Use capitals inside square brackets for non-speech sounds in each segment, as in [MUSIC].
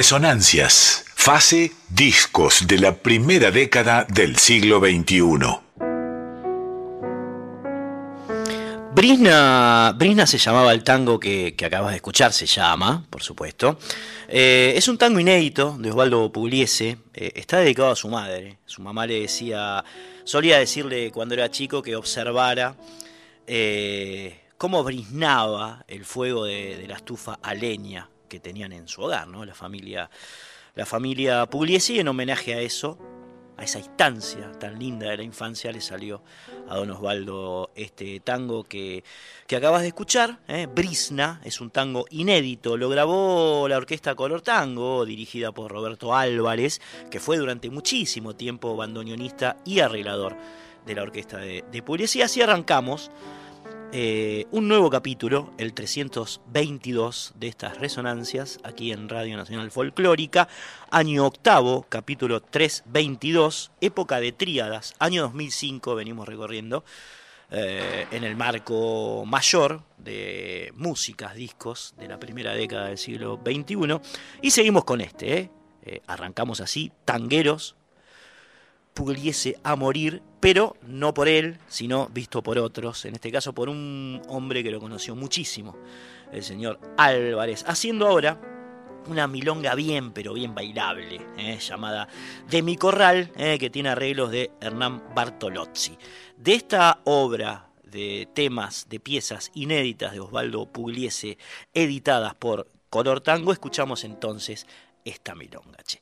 Resonancias, fase discos de la primera década del siglo XXI. Brisna, Brisna se llamaba el tango que, acabas de escuchar, se llama, por supuesto. Eh, es un tango inédito de Osvaldo Pugliese, eh, está dedicado a su madre. Su mamá le decía, solía decirle cuando era chico que observara eh, cómo brisnaba el fuego de, de la estufa a leña que tenían en su hogar, ¿no? La familia, la familia Pugliesi, en homenaje a eso, a esa instancia tan linda de la infancia le salió a don Osvaldo este tango que, que acabas de escuchar, ¿eh? Brisna, es un tango inédito, lo grabó la orquesta Color Tango, dirigida por Roberto Álvarez, que fue durante muchísimo tiempo bandoneonista y arreglador de la orquesta de, de Y así arrancamos eh, un nuevo capítulo, el 322 de estas resonancias, aquí en Radio Nacional Folclórica, año octavo, capítulo 322, época de tríadas, año 2005 venimos recorriendo, eh, en el marco mayor de músicas, discos de la primera década del siglo XXI, y seguimos con este, ¿eh? arrancamos así, tangueros, pudiese a morir, pero no por él, sino visto por otros, en este caso por un hombre que lo conoció muchísimo, el señor Álvarez, haciendo ahora una milonga bien, pero bien bailable, eh, llamada De mi corral, eh, que tiene arreglos de Hernán Bartolozzi. De esta obra de temas, de piezas inéditas de Osvaldo Pugliese, editadas por Color Tango, escuchamos entonces esta milonga. Che.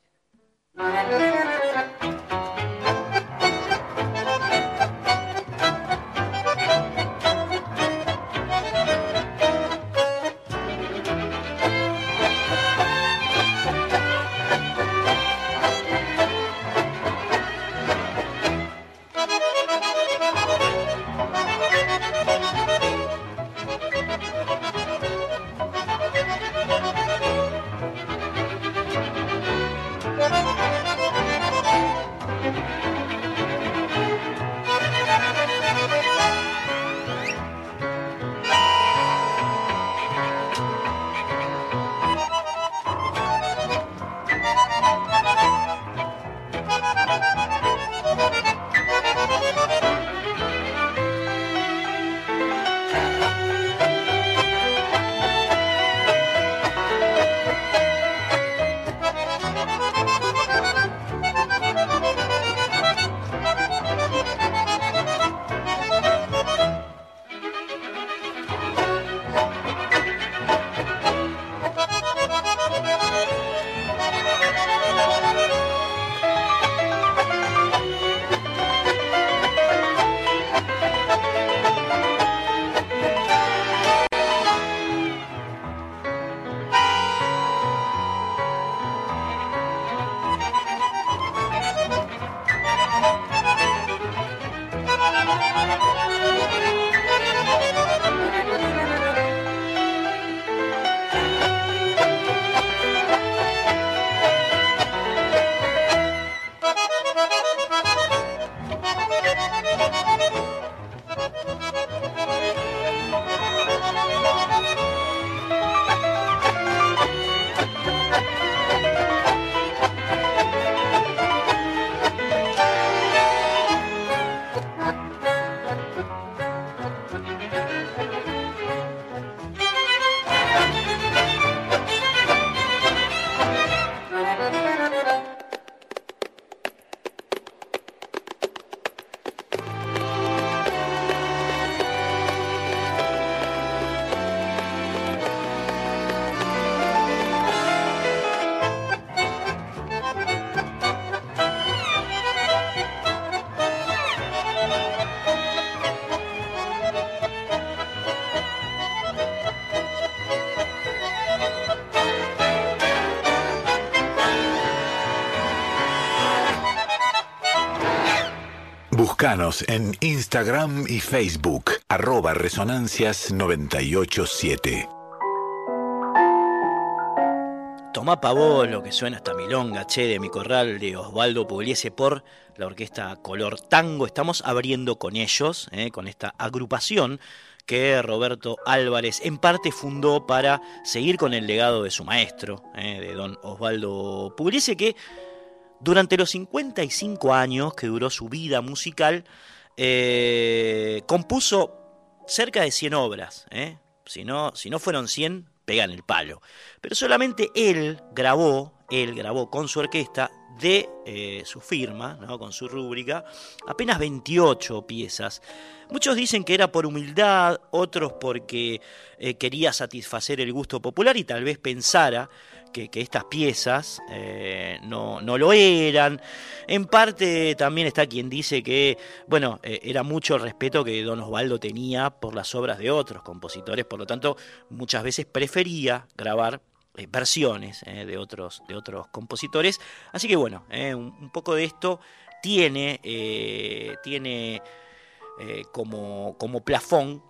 En Instagram y Facebook, arroba resonancias987. Tomá pavó lo que suena esta milonga, che, de mi corral de Osvaldo Pugliese por la orquesta Color Tango. Estamos abriendo con ellos, eh, con esta agrupación que Roberto Álvarez en parte fundó para seguir con el legado de su maestro, eh, de don Osvaldo Pugliese, que durante los 55 años que duró su vida musical, eh, compuso cerca de 100 obras. ¿eh? Si, no, si no fueron 100, pegan el palo. Pero solamente él grabó, él grabó con su orquesta de eh, su firma, ¿no? con su rúbrica, apenas 28 piezas. Muchos dicen que era por humildad, otros porque quería satisfacer el gusto popular y tal vez pensara que, estas piezas eh, no, lo eran. En parte también está quien dice que, bueno, eh, era mucho el respeto que Don Osvaldo tenía por las obras de otros compositores, por lo tanto, muchas veces prefería grabar eh, versiones de, otros, de otros compositores. Así que bueno, un, poco de esto tiene, tiene como, como plafón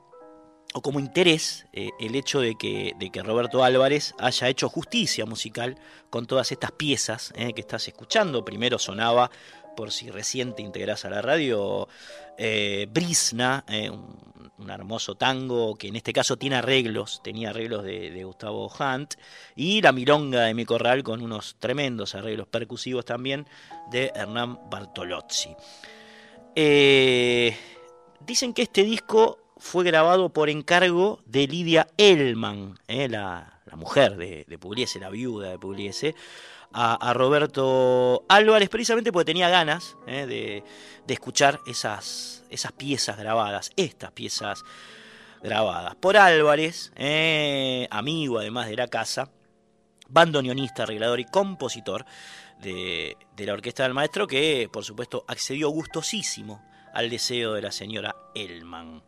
o como interés eh, el hecho de que, de que, Roberto Álvarez haya hecho justicia musical con todas estas piezas eh, que estás escuchando. Primero sonaba, por si recién te integras a la radio, eh, Brisna, un, hermoso tango que en este caso tiene arreglos, tenía arreglos de, de, Gustavo Hunt, y La Milonga de mi corral con unos tremendos arreglos percusivos también de Hernán Bartolozzi. dicen que este disco fue grabado por encargo de Lidia Elman, eh, la, mujer de, Pugliese, la viuda de Pugliese, a, Roberto Álvarez, precisamente porque tenía ganas eh, de, escuchar esas, esas piezas grabadas, estas piezas grabadas por Álvarez, eh, amigo además de la casa, bandoneonista, arreglador y compositor de, de la orquesta del maestro, que por supuesto accedió gustosísimo al deseo de la señora Elman.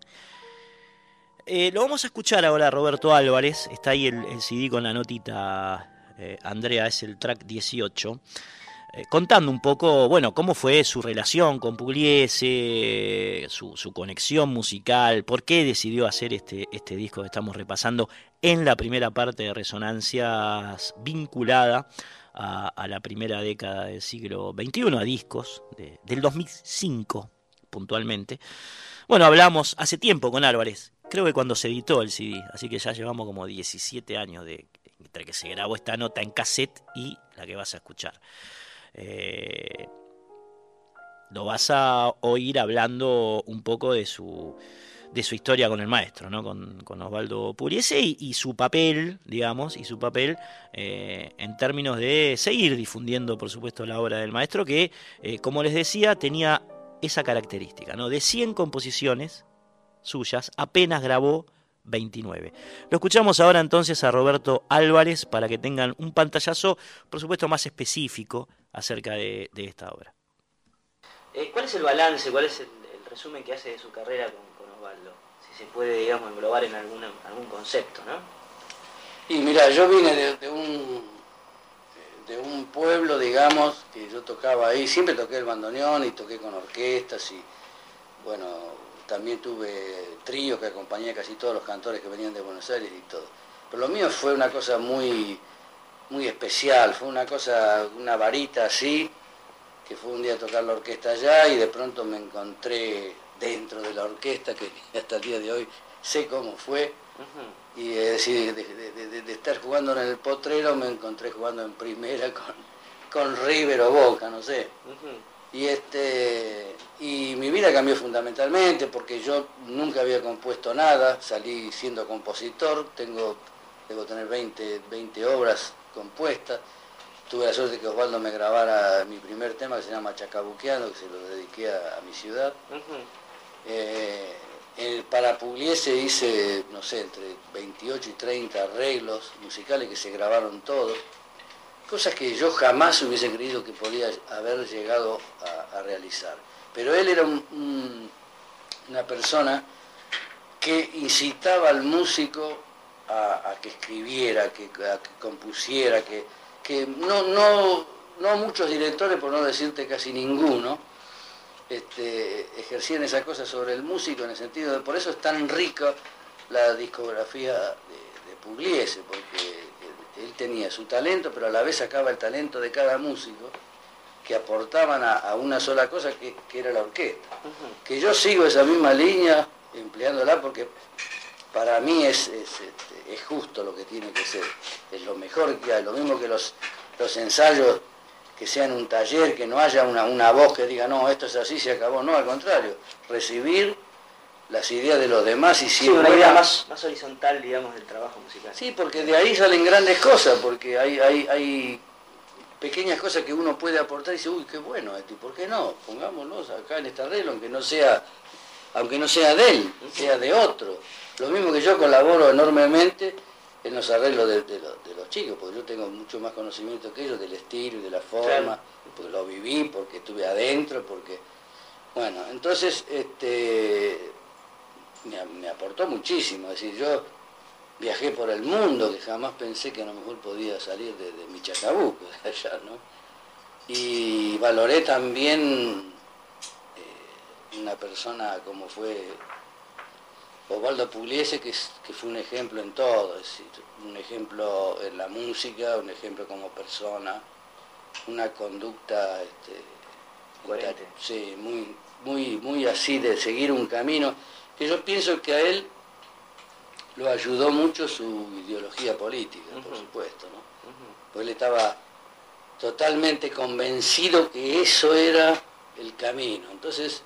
Eh, lo vamos a escuchar ahora Roberto Álvarez, está ahí el, CD con la notita, eh, Andrea, es el track 18, eh, contando un poco, bueno, cómo fue su relación con Pugliese, su, conexión musical, por qué decidió hacer este, este disco que estamos repasando en la primera parte de Resonancias vinculada a, la primera década del siglo XXI, a discos del 2005 puntualmente. Bueno, hablamos hace tiempo con Álvarez, creo que cuando se editó el CD, así que ya llevamos como 17 años de, entre que se grabó esta nota en cassette y la que vas a escuchar. Eh, lo vas a oír hablando un poco de su, de su historia con el maestro, ¿no? con, Osvaldo Puriese y, su papel, digamos, y su papel eh, en términos de seguir difundiendo, por supuesto, la obra del maestro, que, eh, como les decía, tenía esa característica, ¿no? De 100 composiciones, suyas, apenas grabó 29. Lo escuchamos ahora entonces a Roberto Álvarez para que tengan un pantallazo, por supuesto, más específico acerca de, esta obra. Eh, ¿Cuál es el balance, cuál es el, resumen que hace de su carrera con, Osvaldo? Si se puede, digamos, englobar en algún concepto, ¿no? Y mira, yo vine de, un de un pueblo, digamos, que yo tocaba ahí, siempre toqué el bandoneón y toqué con orquestas y, bueno, también tuve tríos que acompañé a casi todos los cantores que venían de Buenos Aires y todo. Pero lo mío fue una cosa muy, muy especial, fue una cosa, una varita así, que fue un día a tocar la orquesta allá y de pronto me encontré dentro de la orquesta, que [LAUGHS] hasta el día de hoy sé cómo fue. Y es decir, de, estar jugando en el potrero me encontré jugando en primera con, con River o Boca, no sé. Y, este, y mi vida cambió fundamentalmente porque yo nunca había compuesto nada, salí siendo compositor, tengo, debo tener 20, 20 obras compuestas. Tuve la suerte de que Osvaldo me grabara mi primer tema que se llama Chacabuqueando, que se lo dediqué a, mi ciudad. Eh, para Pugliese hice, no sé, entre 28 y 30 arreglos musicales que se grabaron todos cosas que yo jamás hubiese creído que podía haber llegado a, realizar. Pero él era una persona que incitaba al músico a, que escribiera, que, a que compusiera, que, que no, no, no, muchos directores, por no decirte casi ninguno, este, ejercían esa cosa sobre el músico en el sentido de, por eso es tan rica la discografía de, de Pugliese, porque él tenía su talento, pero a la vez sacaba el talento de cada músico que aportaban a, una sola cosa que, era la orquesta. Que yo sigo esa misma línea empleándola porque para mí es, este, es, justo lo que tiene que ser, es lo mejor que hay, lo mismo que los, los ensayos que sean un taller, que no haya una, una voz que diga, no, esto es así, se acabó, no, al contrario, recibir las ideas de los demás y si sí, una idea más, más horizontal, digamos, del trabajo musical. Sí, porque de ahí salen grandes cosas, porque hay, hay, hay pequeñas cosas que uno puede aportar y dice, uy, qué bueno esto, ¿y por qué no? Pongámonos acá en este arreglo, aunque no sea, aunque no sea de él, sea de otro. Lo mismo que yo colaboro enormemente en los arreglos de, los chicos, porque yo tengo mucho más conocimiento que ellos del estilo y de la forma, porque lo viví, porque estuve adentro, porque... Bueno, entonces este, me, aportó muchísimo, es decir, yo viajé por el mundo, que jamás pensé que a lo mejor podía salir de, de mi Chacabuco, de allá, ¿no? Y valoré también eh, una persona como fue Osvaldo Pugliese, que, fue un ejemplo en todo, es decir, un ejemplo en la música, un ejemplo como persona, una conducta este, sí, muy, muy, muy así de seguir un camino, que yo pienso que a él lo ayudó mucho su ideología política, por supuesto, ¿no? Pues él estaba totalmente convencido que eso era el camino. Entonces,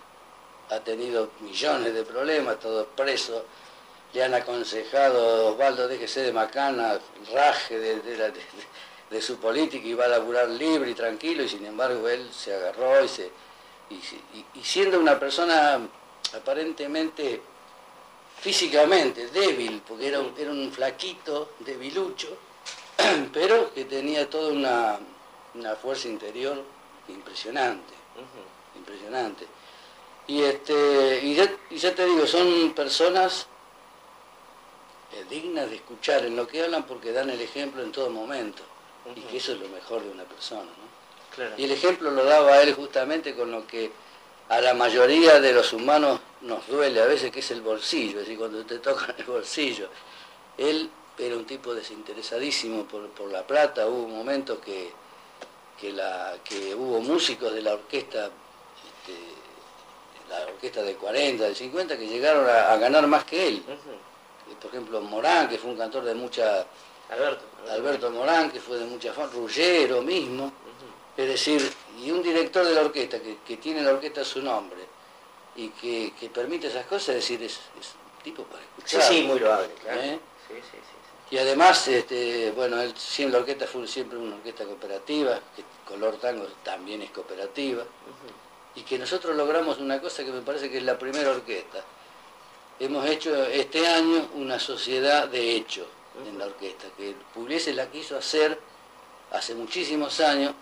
ha tenido millones de problemas, todo preso, le han aconsejado, Osvaldo, déjese de macana, raje de, su política y va a laburar libre y tranquilo, y sin embargo él se agarró y, se, y, siendo una persona aparentemente físicamente débil, porque era, era un flaquito, debilucho, [CLEARS THROAT] pero que tenía toda una, fuerza interior impresionante, impresionante. Y, este, y, ya, te digo, son personas eh, dignas de escuchar en lo que hablan porque dan el ejemplo en todo momento. Y que eso es lo mejor de una persona. ¿no? Y el ejemplo lo daba él justamente con lo que a la mayoría de los humanos nos duele a veces, que es el bolsillo, es decir, cuando te tocan el bolsillo. Él era un tipo desinteresadísimo por, por la plata, hubo momentos que, que, la, que hubo músicos de la orquesta este, la orquesta de 40, de 50, que llegaron a, ganar más que él. Por ejemplo, Morán, que fue un cantor de mucha... Alberto. Alberto Morán, que fue de mucha fama, Ruggero mismo. Es decir, y un director de la orquesta que, tiene la orquesta a su nombre y que, permite esas cosas, es decir, es, un tipo para escuchar. Sí, sí, muy loable, claro. ¿Eh? Y además, este, bueno, él, siempre, la orquesta fue siempre una orquesta cooperativa, que Color Tango también es cooperativa y que nosotros logramos una cosa que me parece que es la primera orquesta. Hemos hecho este año una sociedad de hecho en la orquesta, que Pugliese la quiso hacer hace muchísimos años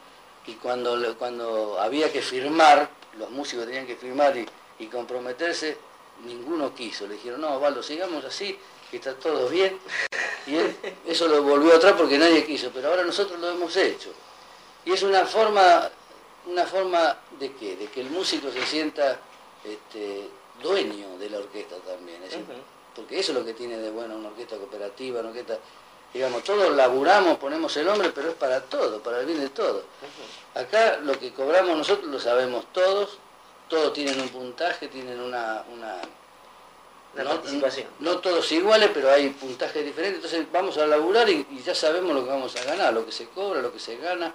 y cuando, cuando había que firmar, los músicos tenían que firmar y, comprometerse, ninguno quiso. Le dijeron, no, Valdo, sigamos así, que está todo bien. Y eso lo volvió atrás porque nadie quiso, pero ahora nosotros lo hemos hecho. Y es una forma una forma de qué? De que el músico se sienta este, dueño de la orquesta también. Porque eso es lo que tiene de bueno una orquesta cooperativa, una orquesta, digamos, todos laburamos, ponemos el hombre, pero es para todo, para el bien de todo. Acá lo que cobramos nosotros lo sabemos todos, todos tienen un puntaje, tienen una, una no, todos iguales, pero hay puntajes diferentes, entonces vamos a laburar y, ya sabemos lo que vamos a ganar, lo que se cobra, lo que se gana.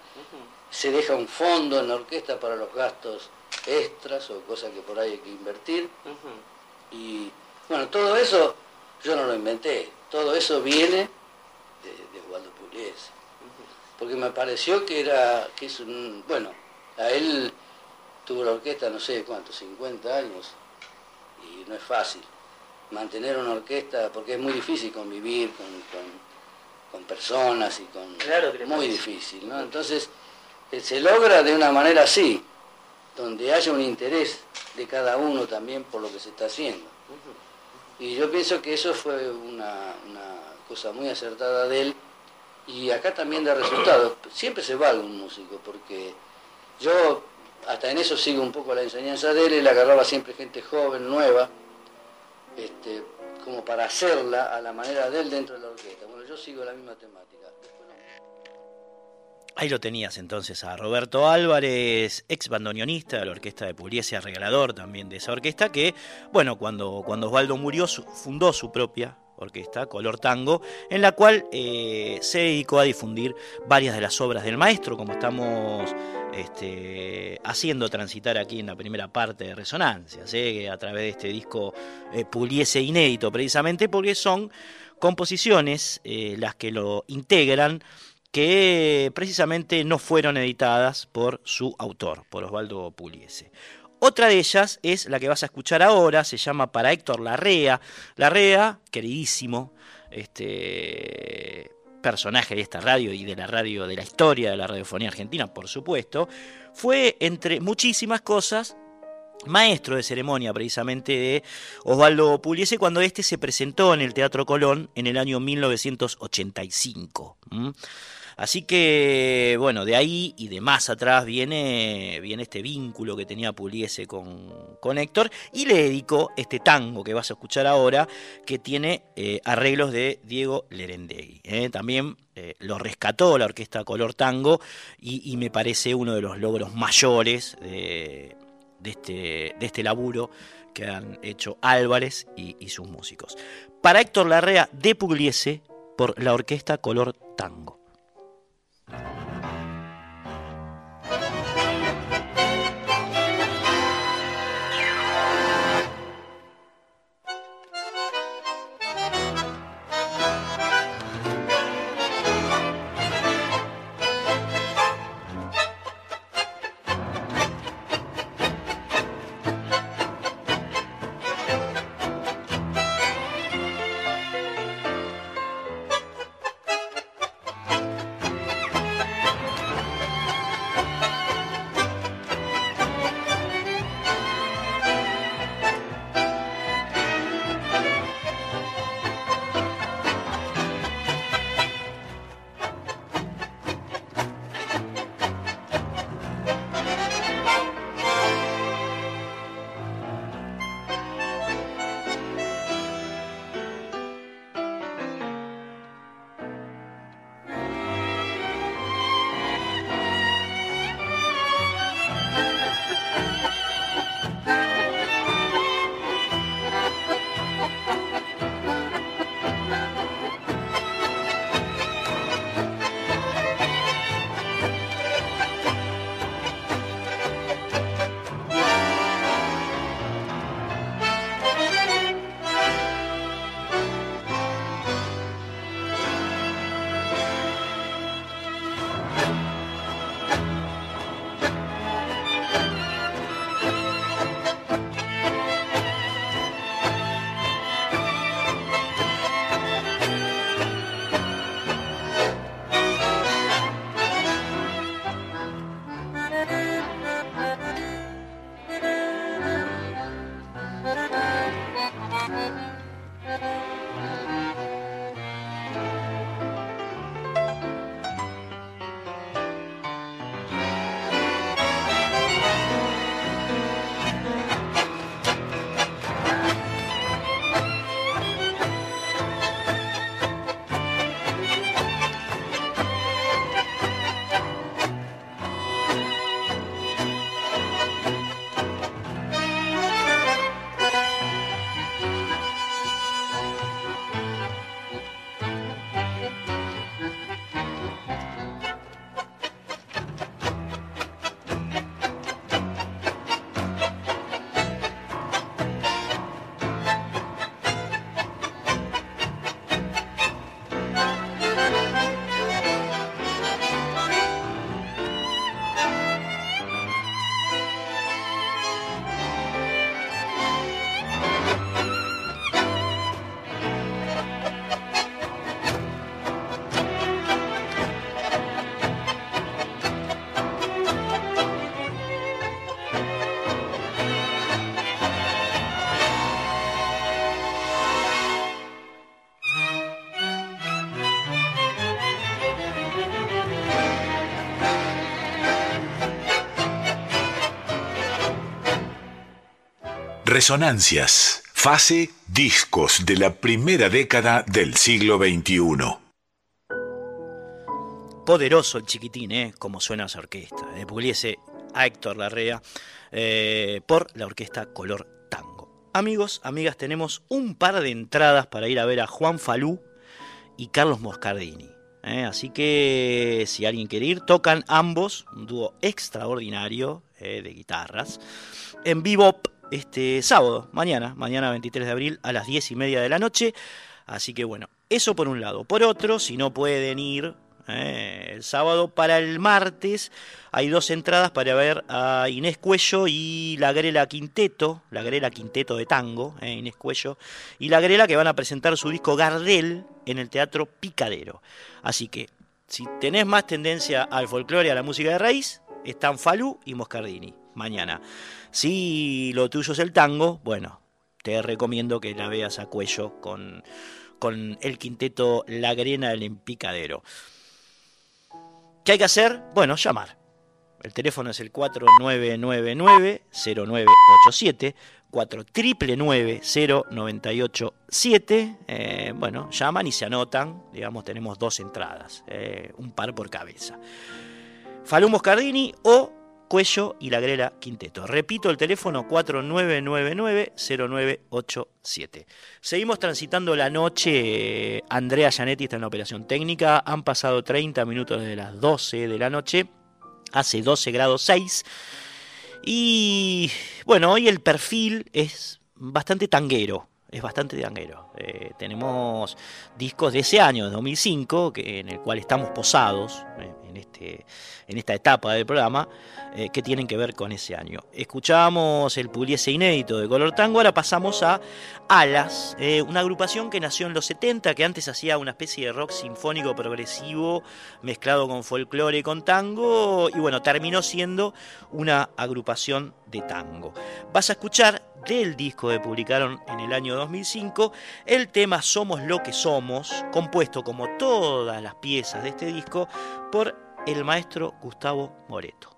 Se deja un fondo en la orquesta para los gastos extras o cosas que por ahí hay que invertir. Y bueno, todo eso yo no lo inventé, todo eso viene Porque me pareció que era, que es un, bueno, a él tuvo la orquesta no sé cuántos, 50 años, y no es fácil mantener una orquesta, porque es muy difícil convivir con, con, personas y con... Claro, muy difícil, ¿no? Entonces, se logra de una manera así, donde haya un interés de cada uno también por lo que se está haciendo. Y yo pienso que eso fue una, cosa muy acertada de él y acá también da resultados. Siempre se va algún músico, porque yo hasta en eso sigo un poco la enseñanza de él, él agarraba siempre gente joven, nueva, este, como para hacerla a la manera de él dentro de la orquesta. Bueno, yo sigo la misma temática. Ahí lo tenías entonces a Roberto Álvarez, ex bandoneonista de la orquesta de Pugliese, regalador también de esa orquesta, que, bueno, cuando, cuando Osvaldo murió fundó su propia orquesta, Color Tango, en la cual eh, se dedicó a difundir varias de las obras del maestro, como estamos este, haciendo transitar aquí en la primera parte de Resonancias, ¿eh? a través de este disco eh, Pugliese inédito, precisamente porque son composiciones las que lo integran que precisamente no fueron editadas por su autor, por Osvaldo Pugliese. Otra de ellas es la que vas a escuchar ahora, se llama Para Héctor Larrea. Larrea, queridísimo, este personaje de esta radio y de la radio de la historia de la radiofonía argentina, por supuesto, fue entre muchísimas cosas maestro de ceremonia precisamente de Osvaldo Pugliese cuando este se presentó en el Teatro Colón en el año 1985. Así que, bueno, de ahí y de más atrás viene, viene este vínculo que tenía Pugliese con, con Héctor y le dedicó este tango que vas a escuchar ahora, que tiene eh, arreglos de Diego Lerendegui. ¿eh? También eh, lo rescató la orquesta Color Tango y, me parece uno de los logros mayores de, este, de este laburo que han hecho Álvarez y, y sus músicos. Para Héctor Larrea de Pugliese por la orquesta Color Tango. Resonancias, fase discos de la primera década del siglo XXI. Poderoso el chiquitín, ¿eh? Como suena esa orquesta. De Pugliese a Héctor Larrea eh, por la orquesta Color Tango. Amigos, amigas, tenemos un par de entradas para ir a ver a Juan Falú y Carlos Moscardini. ¿eh? Así que si alguien quiere ir, tocan ambos, un dúo extraordinario ¿eh? de guitarras, en vivo este sábado, mañana, mañana 23 de abril a las 10 y media de la noche. Así que bueno, eso por un lado. Por otro, si no pueden ir eh, el sábado. Para el martes hay dos entradas para ver a Inés Cuello y la Grela Quinteto, la Grela Quinteto de tango, eh, Inés Cuello, y la Grela que van a presentar su disco Gardel en el Teatro Picadero. Así que, si tenés más tendencia al folclore y a la música de raíz, están Falú y Moscardini, mañana. Si lo tuyo es el tango, bueno, te recomiendo que la veas a Cuello con con el quinteto La Grena del Empicadero. ¿Qué hay que hacer? Bueno, llamar. El teléfono es el 4999-0987, 4999-0987. Eh, bueno, llaman y se anotan. Digamos, tenemos dos entradas, eh, un par por cabeza. Falú Moscardini o Cuello y la Grela Quinteto. Repito el teléfono 4999-0987. Seguimos transitando la noche. Andrea Gianetti está en la operación técnica. Han pasado 30 minutos desde las 12 de la noche. Hace 12 grados 6. Y bueno, hoy el perfil es bastante tanguero es bastante tanguero. Eh, tenemos discos de ese año, de 2005, que, en el cual estamos posados eh, este, en esta etapa del programa, eh, que tienen que ver con ese año. Escuchamos el Pugliese inédito de Color Tango, ahora pasamos a Alas, una agrupación que nació en los 70, que antes hacía una especie de rock sinfónico progresivo mezclado con folclore y con tango, y bueno, terminó siendo una agrupación de tango. Vas a escuchar del disco que publicaron en el año 2005, el tema Somos lo que somos, compuesto como todas las piezas de este disco por el maestro Gustavo Moreto.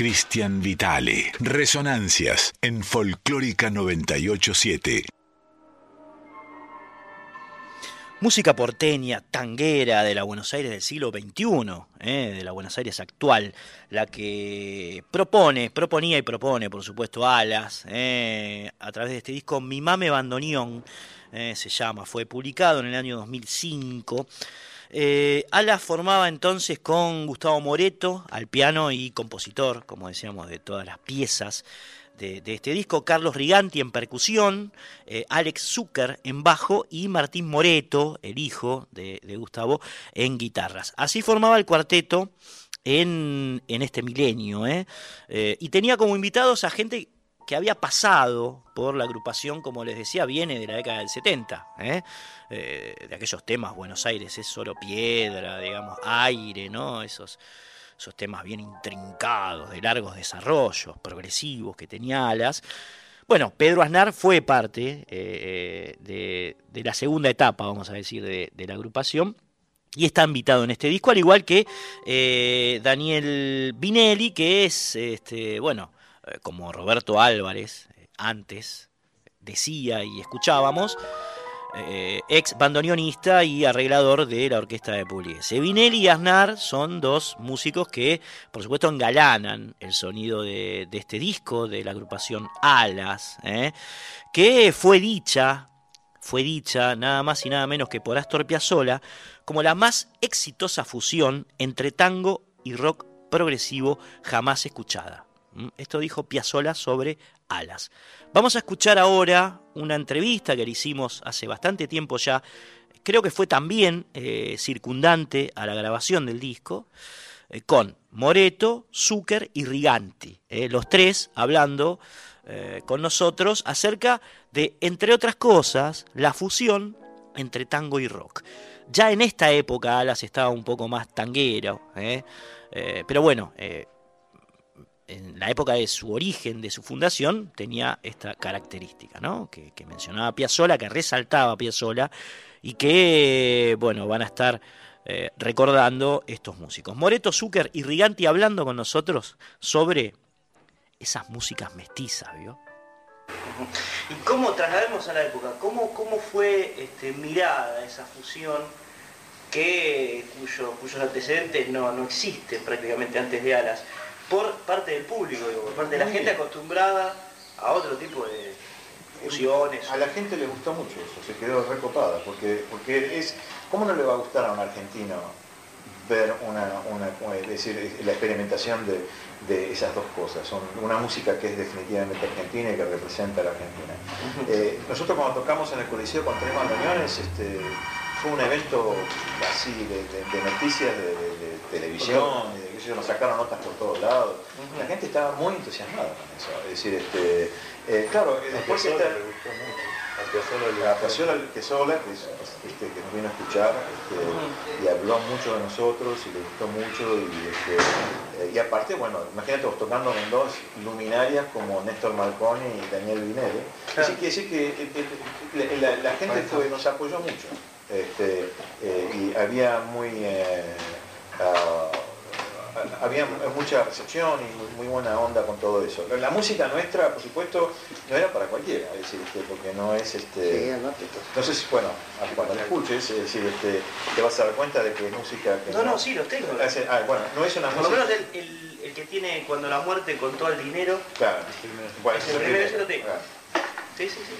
Cristian Vitale. Resonancias en Folclórica 987. Música porteña, tanguera de la Buenos Aires del siglo XXI, eh, de la Buenos Aires actual, la que propone, proponía y propone, por supuesto, Alas, eh, a través de este disco Mi Mame Bandoneón, eh, se llama, fue publicado en el año 2005. Alas formaba entonces con Gustavo Moreto al piano y compositor, como decíamos, de todas las piezas de, este disco, Carlos Riganti en percusión, eh, Alex Zucker en bajo y Martín Moreto, el hijo de, Gustavo, en guitarras. Así formaba el cuarteto en, este milenio, ¿eh? Eh, y tenía como invitados a gente que había pasado por la agrupación, como les decía, viene de la década del 70, de aquellos temas, Buenos Aires es solo piedra, digamos, aire, ¿no? Esos esos temas bien intrincados, de largos desarrollos, progresivos, que tenía alas. Bueno, Pedro Aznar fue parte eh, de, la segunda etapa, vamos a decir, de, la agrupación. Y está invitado en este disco, al igual que eh, Daniel Binelli, que es, este, bueno, eh, como Roberto Álvarez, antes decía y escuchábamos, eh, ex bandoneonista y arreglador de la orquesta de Pugliese. Vinelli y Aznar son dos músicos que, por supuesto, engalanan el sonido de, este disco de la agrupación Alas, ¿eh? que fue dicha, fue dicha nada más y nada menos que por Astor Piazzolla como la más exitosa fusión entre tango y rock progresivo jamás escuchada. Esto dijo Piazzolla sobre Alas. Vamos a escuchar ahora una entrevista que le hicimos hace bastante tiempo ya, creo que fue también eh, circundante a la grabación del disco, eh, con Moreto, Zucker y Riganti, eh, los tres hablando con nosotros acerca de, entre otras cosas, la fusión entre tango y rock. Ya en esta época Alas estaba un poco más tanguero, pero bueno, en la época de su origen, de su fundación, tenía esta característica, ¿no? Que, mencionaba Piazzola, que resaltaba Piazzola y que, bueno, van a estar eh, recordando estos músicos. Moreto, Zucker y Riganti hablando con nosotros sobre esas músicas mestizas, ¿vio? ¿Y cómo traslademos a la época? ¿Cómo, cómo fue este, mirada esa fusión que, cuyo, cuyos antecedentes no, no existen prácticamente antes de Alas? Por parte del público, digo, por parte de la gente acostumbrada a otro tipo de fusiones. A la gente le gustó mucho eso, se quedó recopada, porque, porque es, ¿cómo no le va a gustar a un argentino ver una, decir, la experimentación de, esas dos cosas? Son una música que es definitivamente argentina y que representa a la Argentina. Eh, nosotros cuando tocamos en el Coliseo con tres bandoneones, este, fue un evento así de, noticias de, televisión, nos sacaron notas por todos lados. La gente estaba muy entusiasmada con eso. Es decir, este, eh, claro, después está... A Piazzolla que sola, que, este, que nos vino a escuchar este, y habló mucho de nosotros y le gustó mucho y, este, eh, y aparte, bueno, imagínate vos tocando con dos luminarias como Néstor Marconi y Daniel Vinelli. Así que decir que eh, la, gente fue, nos apoyó mucho este, y había muy ah, había mucha recepción y muy, buena onda con todo eso. La música nuestra, por supuesto, no era para cualquiera, es decir, este, porque no es este. No sé si, bueno, cuando la escuches, es decir, este, te vas a dar cuenta de que es música que. No, no, sí, los tengo. Ah, bueno, no es una música. Por lo menos el, el, que tiene cuando la muerte con todo el dinero. Claro, bueno, el primero, ese lo tengo. Sí, sí, sí.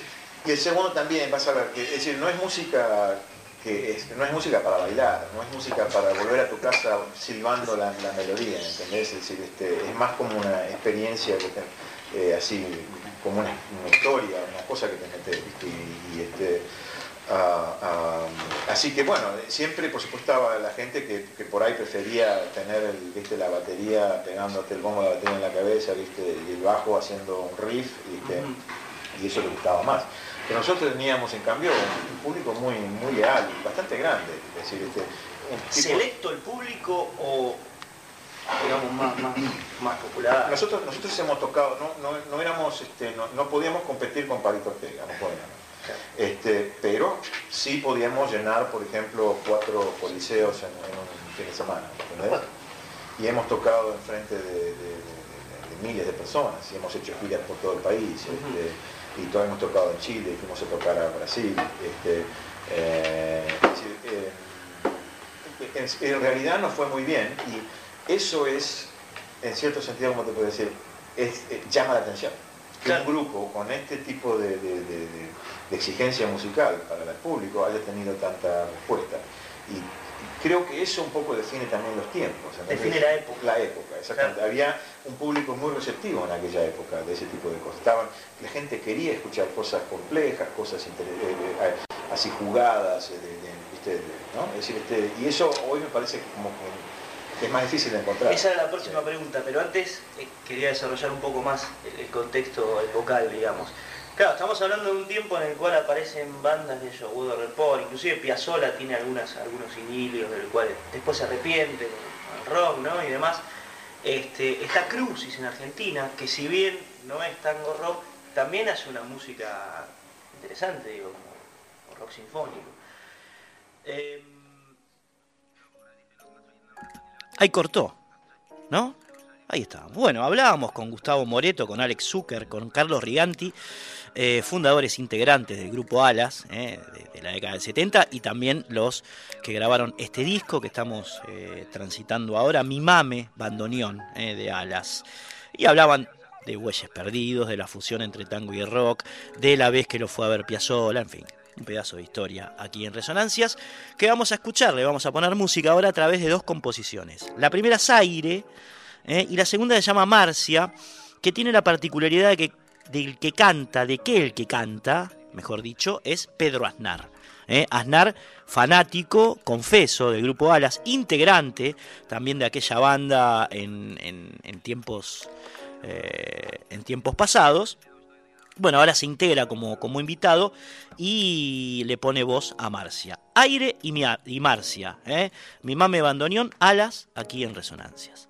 Y el segundo también, vas a ver, que, es decir, no es música que no es música para bailar, no es música para volver a tu casa silbando la, melodía, ¿entendés? Es decir, este, es más como una experiencia eh, así, como una, historia, una cosa que te metes, Y, este, así que bueno, siempre por supuesto estaba la gente que, por ahí prefería tener el, ¿viste? la batería, pegándote el bombo de la batería en la cabeza, ¿viste? y el bajo haciendo un riff, y eso le gustaba más nosotros teníamos en cambio un público muy, muy leal, bastante grande. Es decir, este, ¿Selecto el público o digamos más, más, popular? Nosotros, nosotros hemos tocado, no, no, éramos, este, no, podíamos competir con Parito Ortega, no podíamos. Este, pero sí podíamos llenar, por ejemplo, cuatro coliseos en, un fin de semana. Y hemos tocado enfrente de, de, miles de personas y hemos hecho giras por todo el país. Este, y todavía hemos tocado en Chile, fuimos a tocar a Brasil. Este, eh, en realidad nos fue muy bien y eso es, en cierto sentido, como te puedo decir, es, eh, llama la atención. Que un grupo con este tipo de, exigencia musical para el público haya tenido tanta respuesta. Y creo que eso un poco define también los tiempos. define la época. La época, exactamente. Había un público muy receptivo en aquella época de ese tipo de cosas. Estaban, la gente quería escuchar cosas complejas, cosas eh, eh, así jugadas, ¿no? decir, este, y eso hoy me parece que como que es más difícil de encontrar. Esa era la próxima pregunta, pero antes eh, quería desarrollar un poco más el, contexto, el vocal, digamos. Estamos hablando de un tiempo en el cual aparecen bandas de ellos, Woodrow Report, inclusive Piazzolla tiene algunas, algunos inilios del cual después se arrepiente, el rock, ¿no? Y demás. Este, está Crucis en Argentina, que si bien no es tango rock, también hace una música interesante, digo, como rock sinfónico. Em, Ahí cortó, ¿no? Ahí está. Bueno, hablábamos con Gustavo Moreto, con Alex Zucker, con Carlos Riganti, eh, fundadores integrantes del grupo Alas eh, de, la década del 70 y también los que grabaron este disco que estamos eh, transitando ahora, Mi Mame Bandoneón de Alas. Y hablaban de Huelles Perdidos, de la fusión entre tango y rock, de la vez que lo fue a ver Piazzolla, en fin un pedazo de historia aquí en Resonancias, que vamos a escuchar, le vamos a poner música ahora a través de dos composiciones. La primera es Aire y la segunda se llama Marcia, que tiene la particularidad de que del que canta, de que el que canta, mejor dicho, es Pedro Aznar. ¿eh? Aznar, fanático, confeso del grupo Alas, integrante también de aquella banda en, tiempos, eh, en tiempos pasados, bueno, ahora se integra como, como invitado y le pone voz a Marcia. Aire y, y Marcia. ¿eh? Mi mame bandoneón, alas, aquí en Resonancias.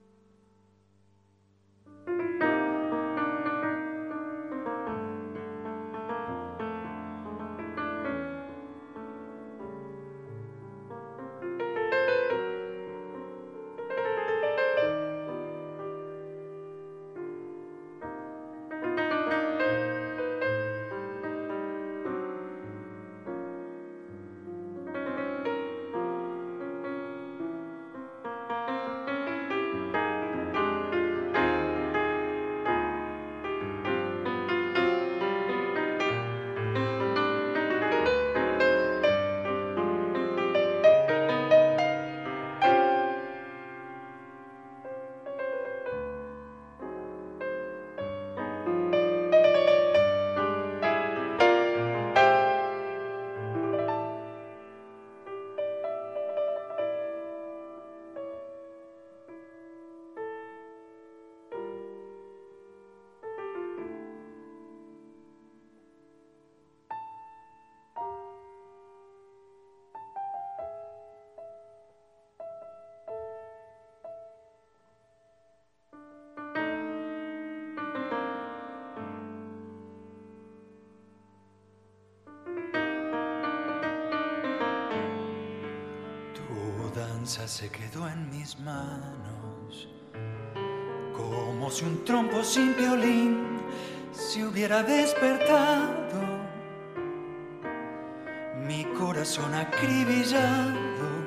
Se quedó en mis manos, como si un trompo sin violín se hubiera despertado, mi corazón acribillado.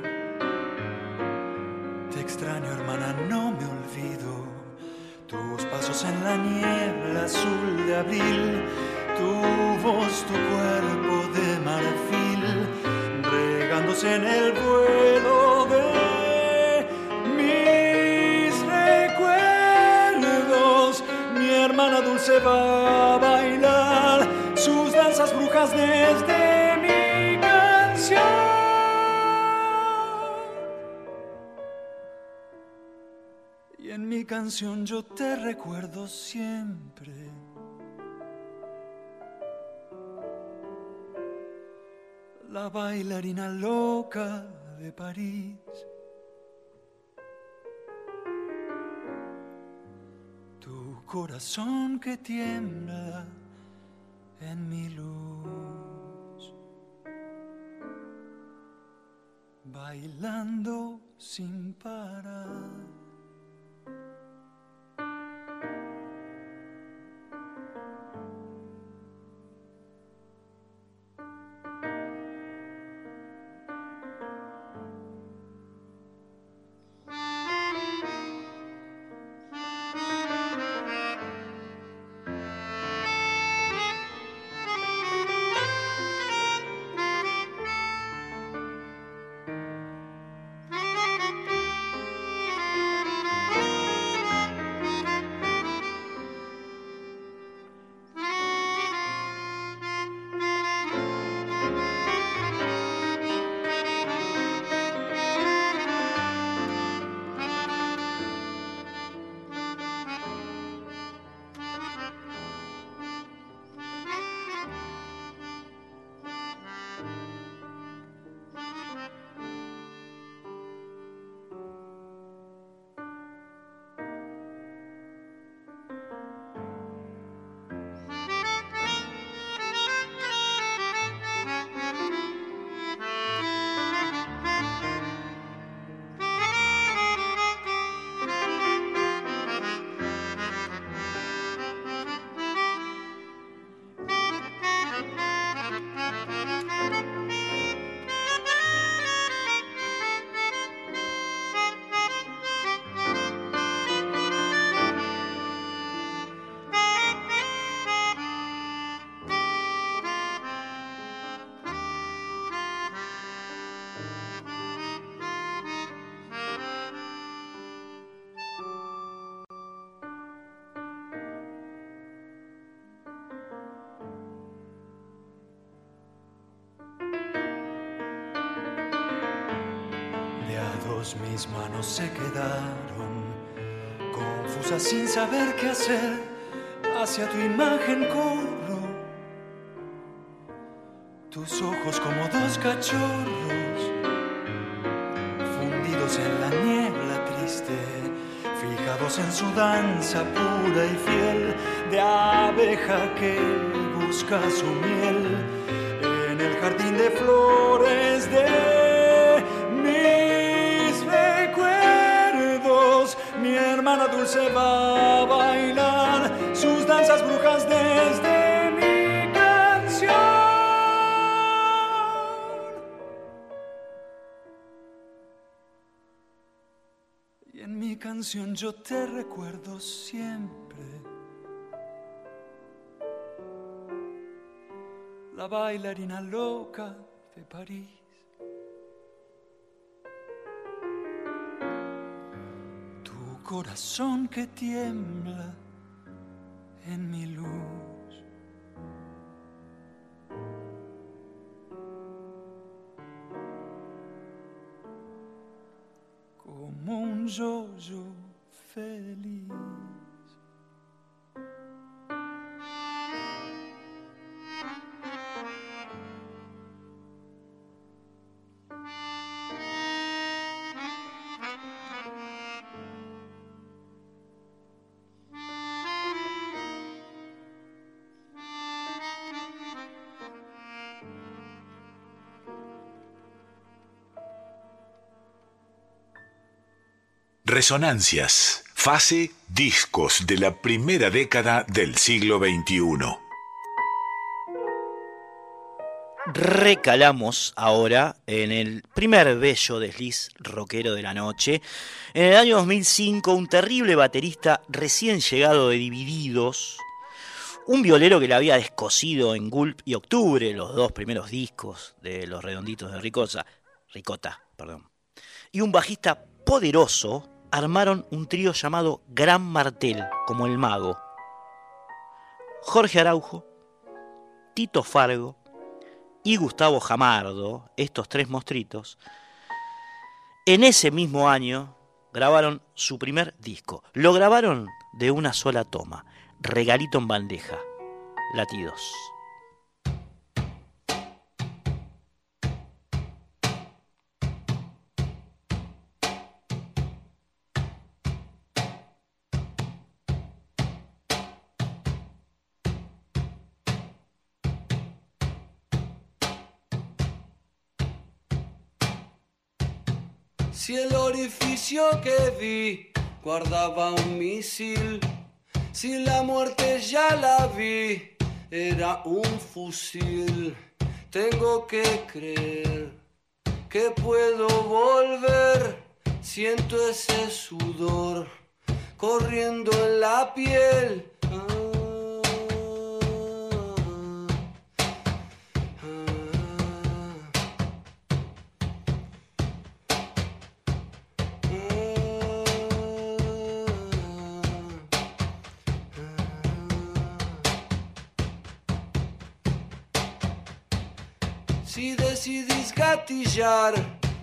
Canción yo te recuerdo siempre. La bailarina loca de París corazón que tiembla en mi luz, bailando sin parar. Mis manos se quedaron confusas sin saber qué hacer. Hacia tu imagen corro, tus ojos como dos cachorros en la niebla triste, fijados en su danza pura y fiel de abeja que busca su miel en el jardín de flores de Hermana dulce va a bailar sus danzas brujas desde mi canción. Y en mi canción yo te recuerdo siempre. La bailarina loca de París. Corazón que tiembla en mi luz. Como un yo-yo feliz. Resonancias, fase discos de la primera década del siglo XXI. Recalamos ahora en el primer bello desliz rockero de la noche. En el año 2005, un terrible baterista recién llegado de Divididos, un violero que le había descosido en Gulp y Octubre, los dos primeros discos de Los Redonditos de Ricosa, Ricota, perdón, y un bajista poderoso armaron un trío llamado Gran Martel, como el mago. Jorge Araujo, Tito Fargo y Gustavo Jamardo, estos tres mostritos, en ese mismo año grabaron su primer disco. Lo grabaron de una sola toma, regalito en bandeja, latidos. Orificio que vi guardaba un misil, si la muerte ya la vi, era un fusil. Tengo que creer que puedo volver, siento ese sudor corriendo en la piel.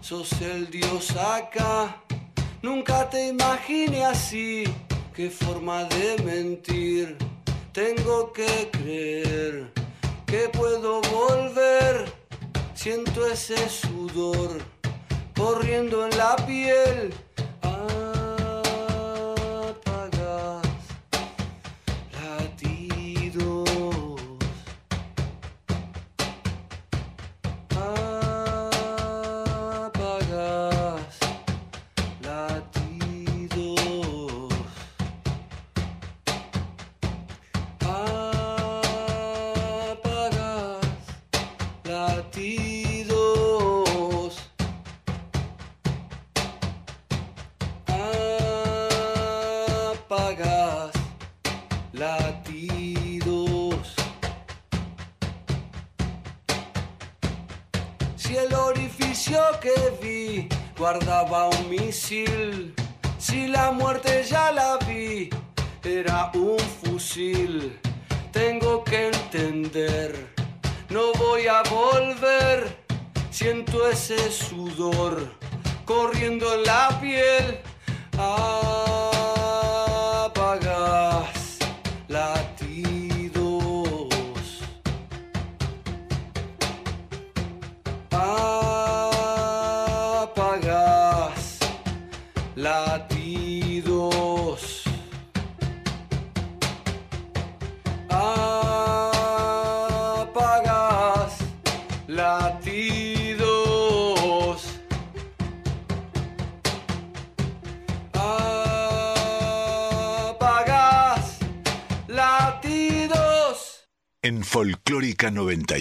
Sos el dios acá. Nunca te imaginé así, qué forma de mentir. Tengo que creer que puedo volver. Siento ese sudor corriendo en la piel.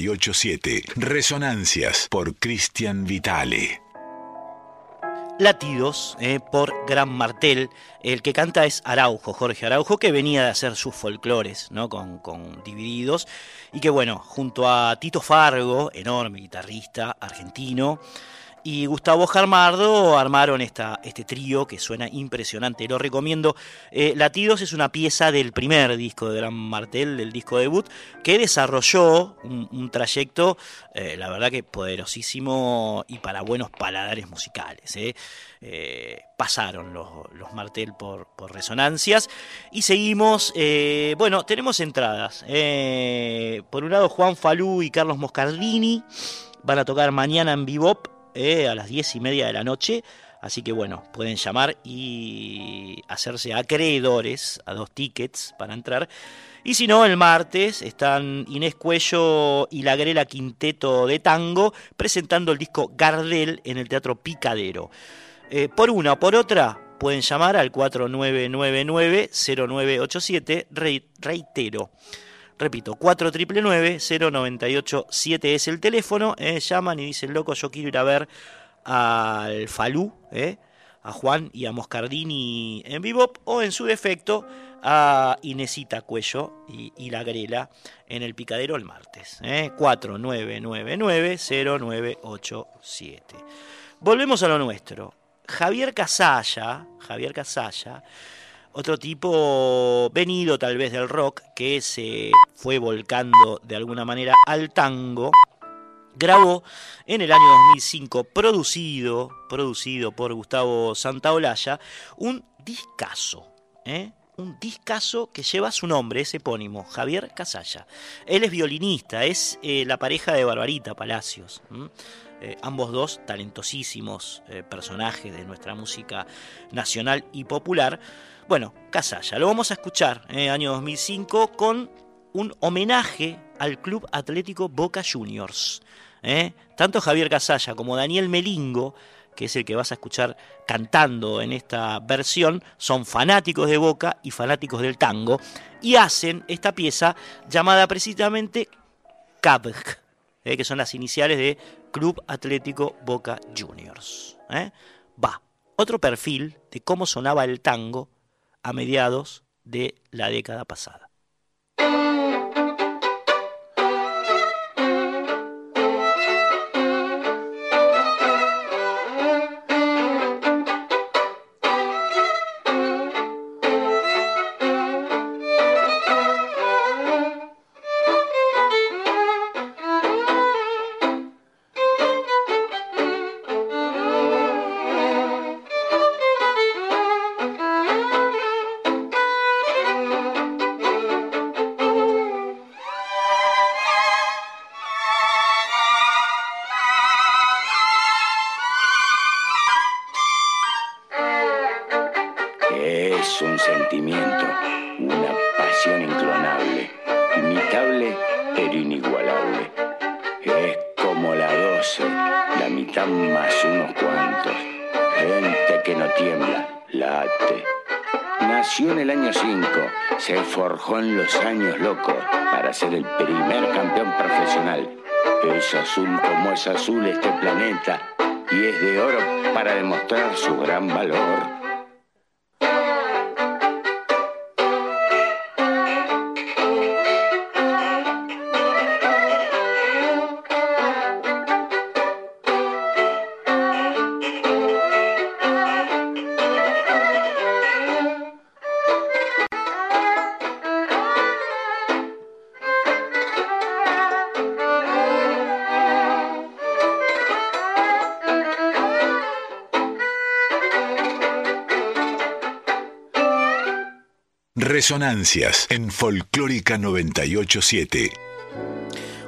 987, Resonancias por Cristian Vitale. Latidos eh, por Gran Martel. El que canta es Araujo, Jorge Araujo, que venía de hacer sus folclores ¿no? con, con Divididos. Y que bueno, junto a Tito Fargo, enorme guitarrista argentino, y Gustavo Jarmardo armaron esta, este trío que suena impresionante, lo recomiendo. Eh, Latidos es una pieza del primer disco de Gran Martel, del disco debut, que desarrolló un, trayecto, eh, la verdad que poderosísimo y para buenos paladares musicales. eh. Pasaron los, los Martel por, por resonancias y seguimos, bueno, tenemos entradas. por un lado Juan Falú y Carlos Moscardini van a tocar mañana en Bebop eh, a las 10 y media de la noche. Así que bueno, pueden llamar y hacerse acreedores a dos tickets para entrar. Y si no, el martes están Inés Cuello y la Grela Quinteto de Tango presentando el disco Gardel en el Teatro Picadero. Eh, por una o por otra, pueden llamar al 4999-0987, Re- reitero. Repito, 4999-0987 es el teléfono. eh, llaman y dicen, loco, yo quiero ir a ver al Falú, eh, a Juan y a Moscardini en Bebop, o en su defecto a Inesita Cuello y, la Grela en el Picadero el martes. Eh, 4999-0987. Volvemos a lo nuestro. Javier Casalla, Javier Casalla, otro tipo venido tal vez del rock que se fue volcando de alguna manera al tango, grabó en el año 2005, producido, producido por Gustavo Santaolalla, un discazo, ¿eh? un discazo que lleva su nombre, es epónimo, Javier Casalla. Él es violinista, es eh, la pareja de Barbarita Palacios. Eh, ambos dos talentosísimos eh, personajes de nuestra música nacional y popular. Bueno, Casalla, lo vamos a escuchar en el año 2005 con un homenaje al Club Atlético Boca Juniors. ¿eh? Tanto Javier Casalla como Daniel Melingo, que es el que vas a escuchar cantando en esta versión, son fanáticos de Boca y fanáticos del tango y hacen esta pieza llamada precisamente CABG, ¿eh? que son las iniciales de Club Atlético Boca Juniors. ¿eh? Va, otro perfil de cómo sonaba el tango a mediados de la década pasada. Nació en el año 5, se forjó en los años locos para ser el primer campeón profesional. Es azul como es azul este planeta y es de oro para demostrar su gran valor. Resonancias en Folclórica 987.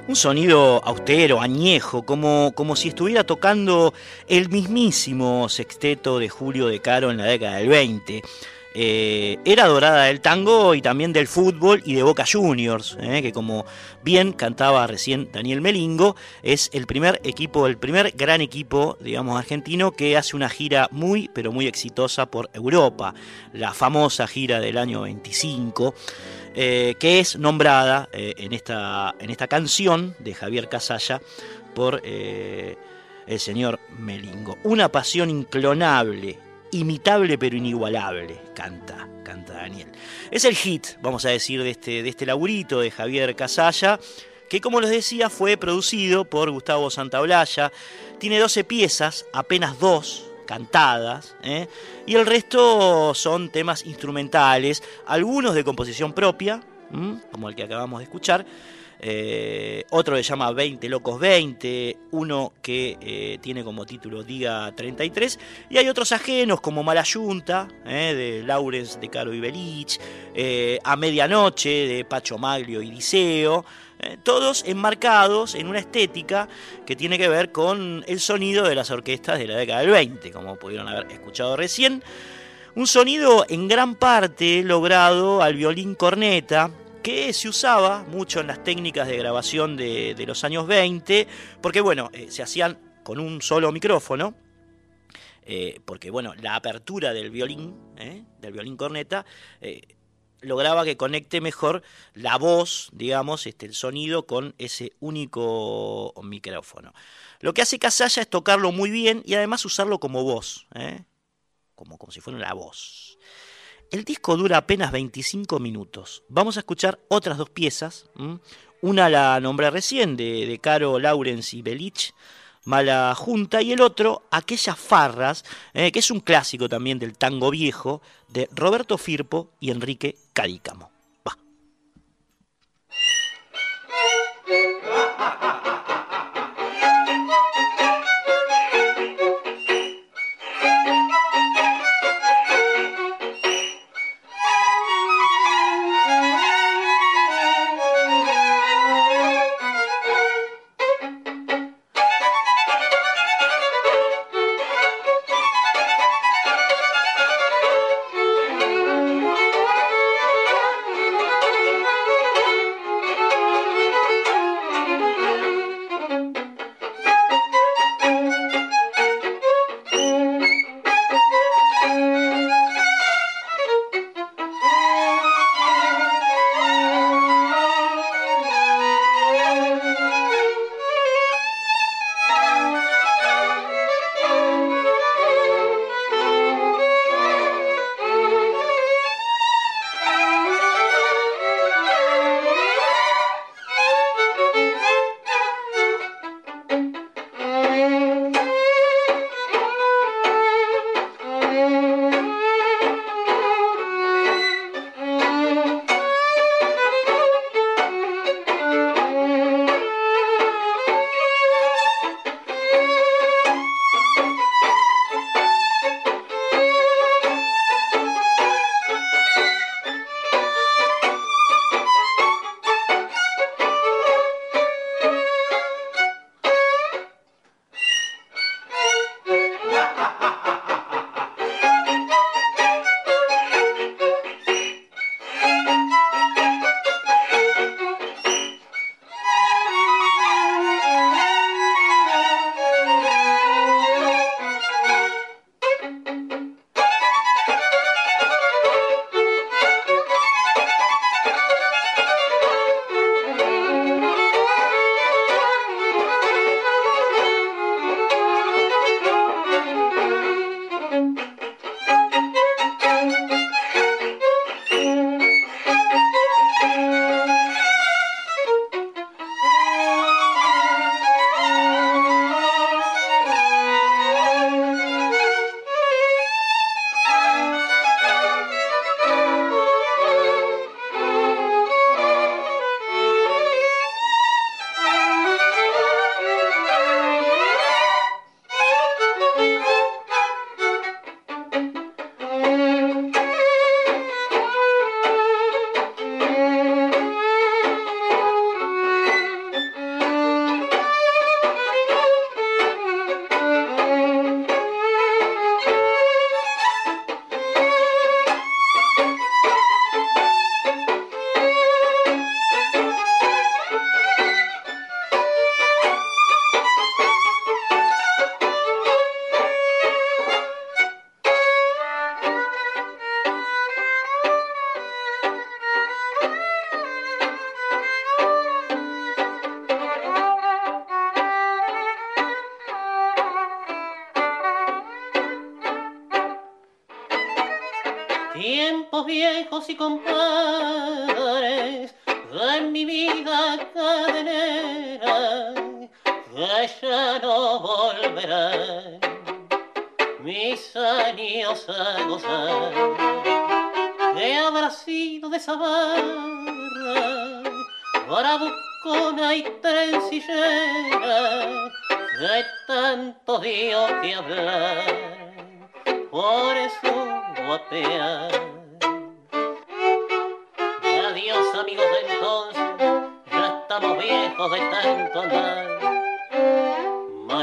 un sonido austero, añejo, como, como si estuviera tocando el mismísimo sexteto de Julio de Caro en la década del 20. Eh, era dorada del tango y también del fútbol y de Boca Juniors, eh, que como bien cantaba recién Daniel Melingo, es el primer equipo, el primer gran equipo, digamos, argentino que hace una gira muy, pero muy exitosa por Europa, la famosa gira del año 25. Eh, que es nombrada en, esta, en esta canción de Javier Casalla por el señor Melingo. Una pasión inclonable, imitable pero inigualable, canta, canta Daniel. Es el hit, vamos a decir, de este, de este laburito de Javier Casalla, que como les decía fue producido por Gustavo Santaolalla. Tiene 12 piezas, apenas dos cantadas, ¿eh? y el resto son temas instrumentales, algunos de composición propia, como el que acabamos de escuchar, eh, otro se llama 20 Locos 20, uno que eh, tiene como título Diga 33, y hay otros ajenos como Mala Yunta, eh, de Laurens de Caro y Belich, A Medianoche de Pacho Maglio y Diceo, todos enmarcados en una estética que tiene que ver con el sonido de las orquestas de la década del 20, como pudieron haber escuchado recién. Un sonido en gran parte logrado al violín corneta, que se usaba mucho en las técnicas de grabación de, los años 20, porque bueno, eh, se hacían con un solo micrófono, eh, porque bueno, la apertura del violín, eh, del violín corneta, lograba que conecte mejor la voz, digamos, este, el sonido con ese único micrófono. Lo que hace Casalla es tocarlo muy bien y además usarlo como voz, como, como si fuera la voz. El disco dura apenas 25 minutos. Vamos a escuchar otras dos piezas. Una la nombré recién, de, Caro Lawrence y Belich, Mala Junta, y el otro, Aquellas Farras, eh, que es un clásico también del tango viejo, de Roberto Firpo y Enrique Cadícamo. Va.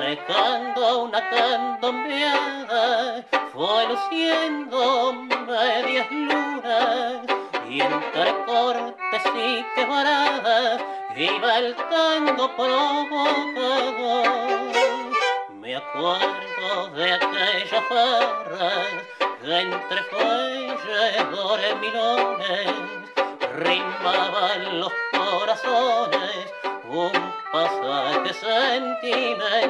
Manejando una candombeada, fue luciendo medias lunas y entre cortes y quebradas iba el tango provocador. Me acuerdo de aquellas farras entre fuelles dormilones rimaban los corazones un pasaje sentimental.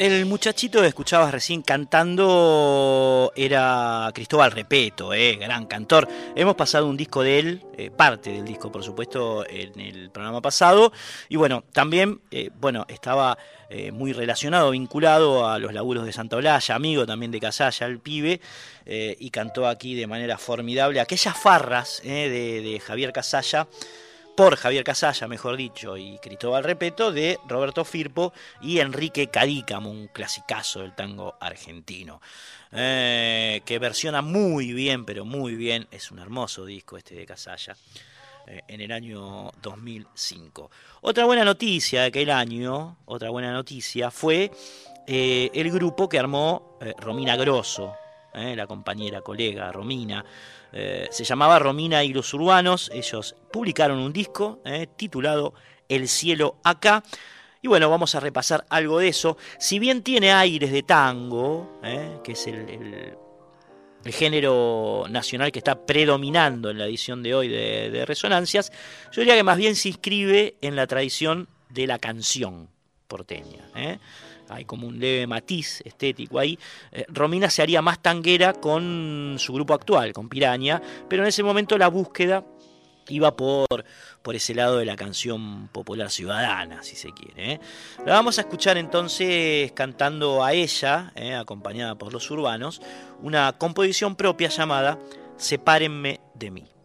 El muchachito que escuchabas recién cantando era Cristóbal Repeto, eh, gran cantor. Hemos pasado un disco de él, eh, parte del disco por supuesto, en el programa pasado. Y bueno, también, eh, bueno, estaba eh, muy relacionado, vinculado a los laburos de Santa Olalla, amigo también de Casalla, el pibe, y cantó aquí de manera formidable aquellas farras eh, de, Javier Casalla por Javier Casalla, mejor dicho, y Cristóbal Repeto, de Roberto Firpo y Enrique Cadícamo, un clasicazo del tango argentino, que versiona muy bien, pero muy bien, es un hermoso disco este de Casalla. Eh, en el año 2005. Otra buena noticia de aquel año, otra buena noticia, fue eh, el grupo que armó eh, Romina Grosso, la compañera, colega Romina. Se llamaba Romina y los Urbanos. Ellos publicaron un disco titulado El cielo acá. Y bueno, vamos a repasar algo de eso. Si bien tiene aires de tango, que es el género nacional que está predominando en la edición de hoy de, Resonancias, yo diría que más bien se inscribe en la tradición de la canción porteña. Hay como un leve matiz estético ahí. Eh, Romina se haría más tanguera con su grupo actual, con Piraña, pero en ese momento la búsqueda iba por, por ese lado de la canción popular ciudadana, si se quiere. ¿eh? La vamos a escuchar entonces cantando a ella, ¿eh? acompañada por los urbanos, una composición propia llamada Sepárenme de mí.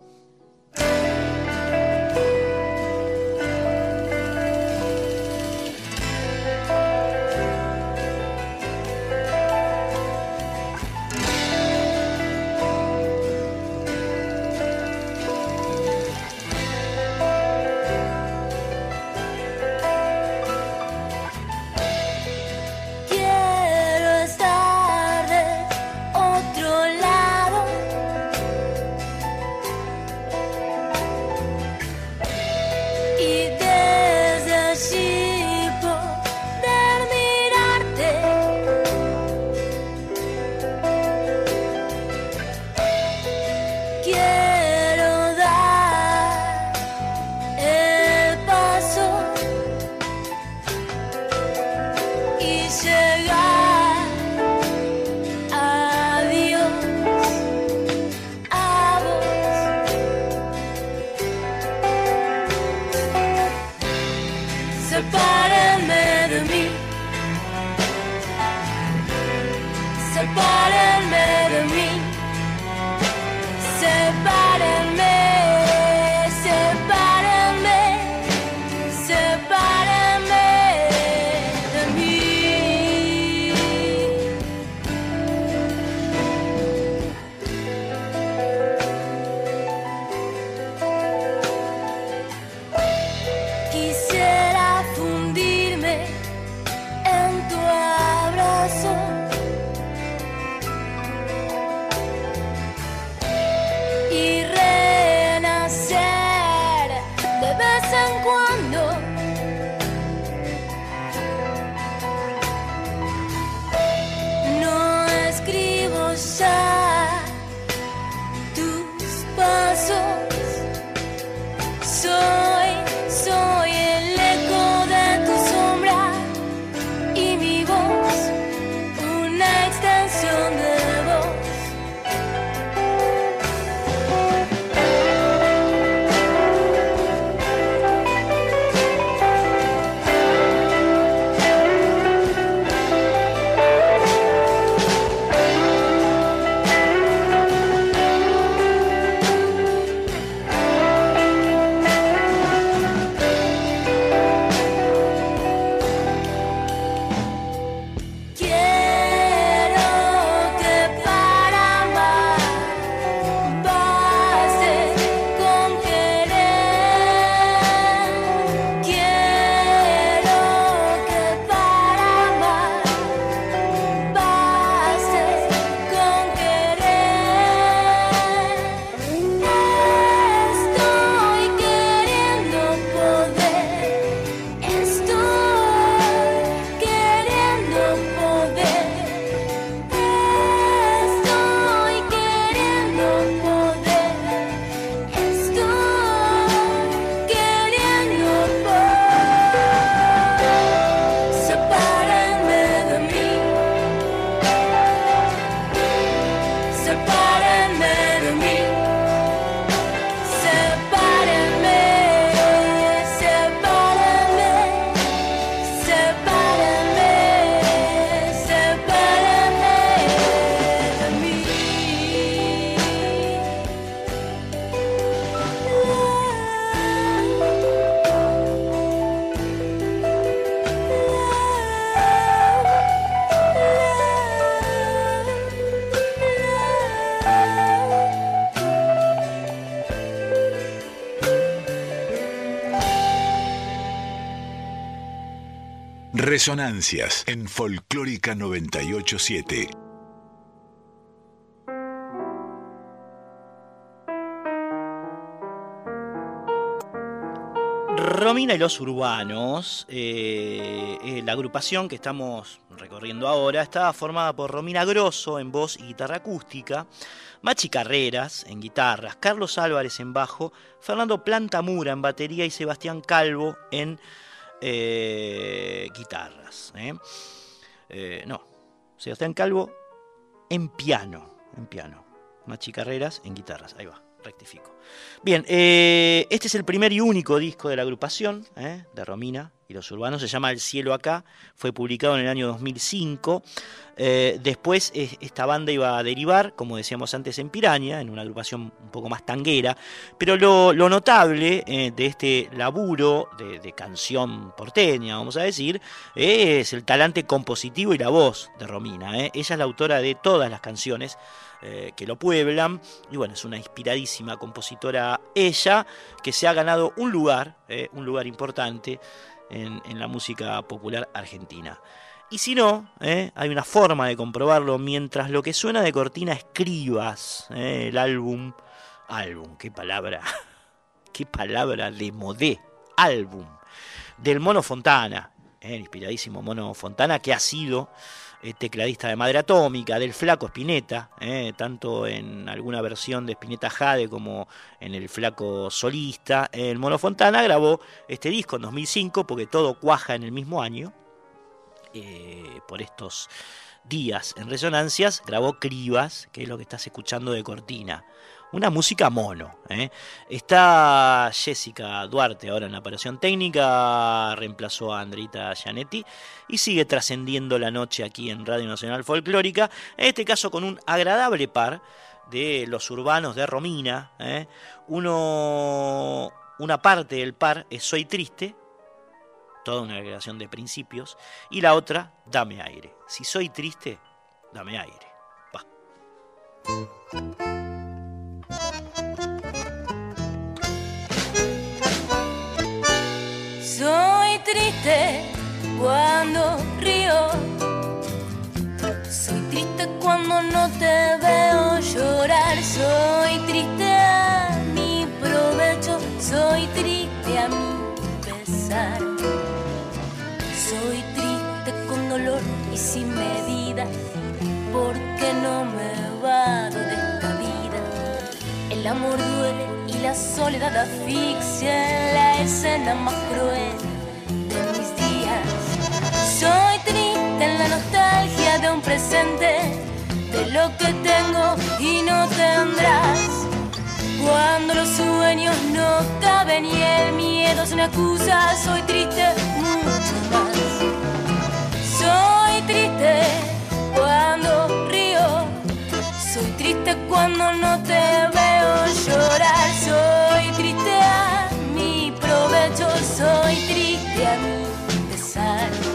Resonancias en Folclórica 987. Romina y los urbanos, eh, eh, la agrupación que estamos recorriendo ahora, está formada por Romina Grosso en voz y guitarra acústica, Machi Carreras en guitarras, Carlos Álvarez en bajo, Fernando Plantamura en batería y Sebastián Calvo en eh, guitarras. no, Sebastián Calvo en piano, en piano. Machi Carreras en guitarras, ahí va rectifico. Bien, eh, este es el primer y único disco de la agrupación, eh, de Romina y los Urbanos, se llama El Cielo Acá, fue publicado en el año 2005. Eh, después esta banda iba a derivar, como decíamos antes, en Piraña, en una agrupación un poco más tanguera, pero lo, notable de este laburo de, canción porteña, vamos a decir, es el talante compositivo y la voz de Romina. Ella es la autora de todas las canciones eh, que lo pueblan. Y bueno, es una inspiradísima compositora ella, que se ha ganado un lugar, eh, un lugar importante en, la música popular argentina. Y si no, eh, hay una forma de comprobarlo mientras lo que suena de cortina escribas el álbum, álbum, qué palabra, [LAUGHS] qué palabra de modé, álbum, del Mono Fontana, el inspiradísimo Mono Fontana, que ha sido tecladista de Madre Atómica, del Flaco Spinetta, eh, tanto en alguna versión de Spinetta Jade como en el Flaco Solista. El Mono Fontana grabó este disco en 2005 porque todo cuaja en el mismo año. Eh, por estos días en resonancias, grabó Cribas, que es lo que estás escuchando de cortina una música mono. ¿eh? Está Jessica Duarte ahora en la operación técnica, reemplazó a Andrita Gianetti y sigue trascendiendo la noche aquí en Radio Nacional Folclórica, en este caso con un agradable par de los urbanos de Romina. ¿eh? Uno, una parte del par es Soy Triste, toda una agregación de principios, y la otra, Dame aire. Si soy triste, dame aire. Va. Triste cuando río. Soy triste cuando no te veo llorar. Soy triste a mi provecho. Soy triste a mi pesar. Soy triste con dolor y sin medida. Porque no me vado de esta vida. El amor duele y la soledad asfixia en la escena más cruel nostalgia de un presente, de lo que tengo y no tendrás. Cuando los sueños no caben y el miedo es una excusa, soy triste mucho más. Soy triste cuando río, soy triste cuando no te veo llorar, soy triste a mi provecho, soy triste a mi pesar.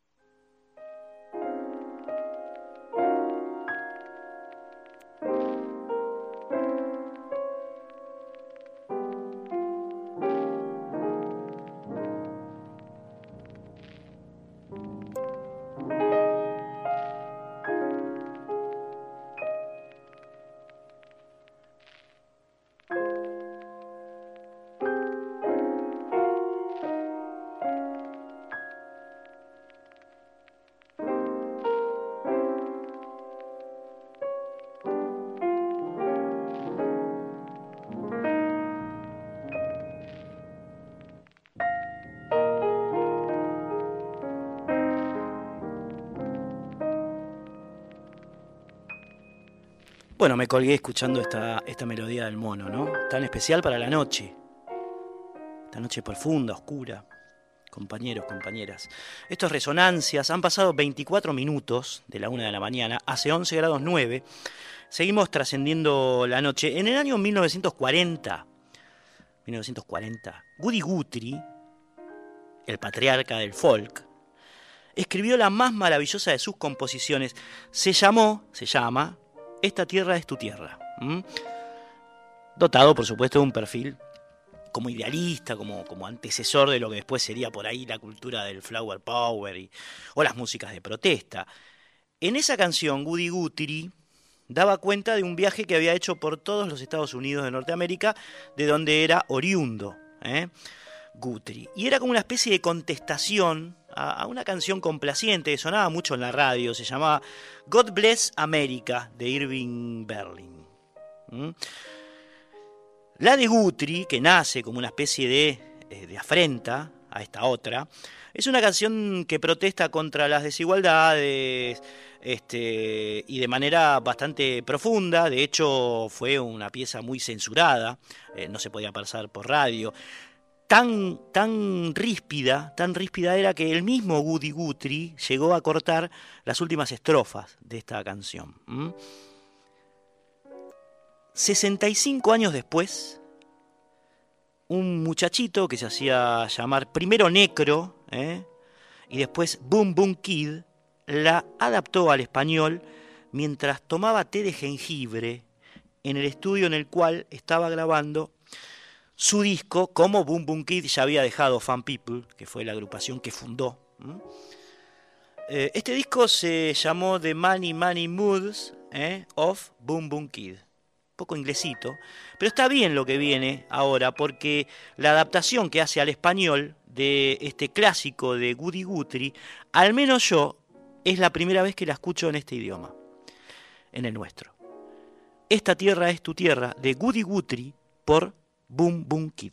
Me colgué escuchando esta, esta melodía del mono, ¿no? Tan especial para la noche. Esta noche profunda, oscura. Compañeros, compañeras. Estos resonancias han pasado 24 minutos de la una de la mañana, hace 11 grados 9. Seguimos trascendiendo la noche. En el año 1940, 1940, Woody Guthrie, el patriarca del folk, escribió la más maravillosa de sus composiciones. Se llamó, se llama, esta tierra es tu tierra. Dotado, por supuesto, de un perfil como idealista, como, como antecesor de lo que después sería por ahí la cultura del flower power y, o las músicas de protesta. En esa canción, Woody Guthrie daba cuenta de un viaje que había hecho por todos los Estados Unidos de Norteamérica, de donde era oriundo. ¿eh? Guthrie. Y era como una especie de contestación a, una canción complaciente que sonaba mucho en la radio, se llamaba God Bless America de Irving Berlin. La de Guthrie, que nace como una especie de, eh, de afrenta a esta otra, es una canción que protesta contra las desigualdades este, y de manera bastante profunda. De hecho, fue una pieza muy censurada, eh, no se podía pasar por radio tan, tan ríspida, tan ríspida era que el mismo Woody Guthrie llegó a cortar las últimas estrofas de esta canción. 65 años después, un muchachito que se hacía llamar primero Necro ¿eh? y después Boom Boom Kid la adaptó al español mientras tomaba té de jengibre en el estudio en el cual estaba grabando su disco, como Boom Boom Kid ya había dejado Fan People, que fue la agrupación que fundó. Eh, este disco se llamó The Money Money Moods eh, of Boom Boom Kid. Poco inglesito, pero está bien lo que viene ahora, porque la adaptación que hace al español de este clásico de Goody Guthrie, al menos yo, es la primera vez que la escucho en este idioma, en el nuestro. Esta tierra es tu tierra, de Goody Guthrie, por Boom Boom Kid.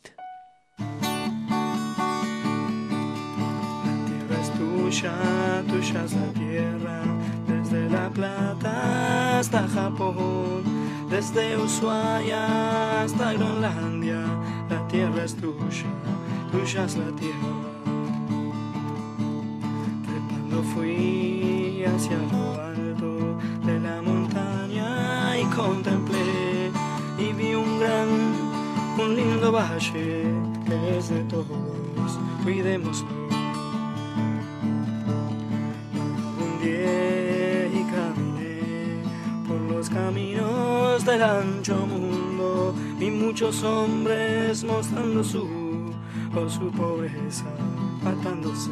La tierra es tu tuya, tuya es la tierra, desde La Plata hasta Japón, desde Ushuaia hasta Groenlandia, la tierra es tuya, tuya es la tierra. Trepando fui hacia lo alto de la montaña y contemplé que es de todos, cuidémoslo. y caminé por los caminos del ancho mundo. Vi muchos hombres mostrando su o su pobreza, matándose.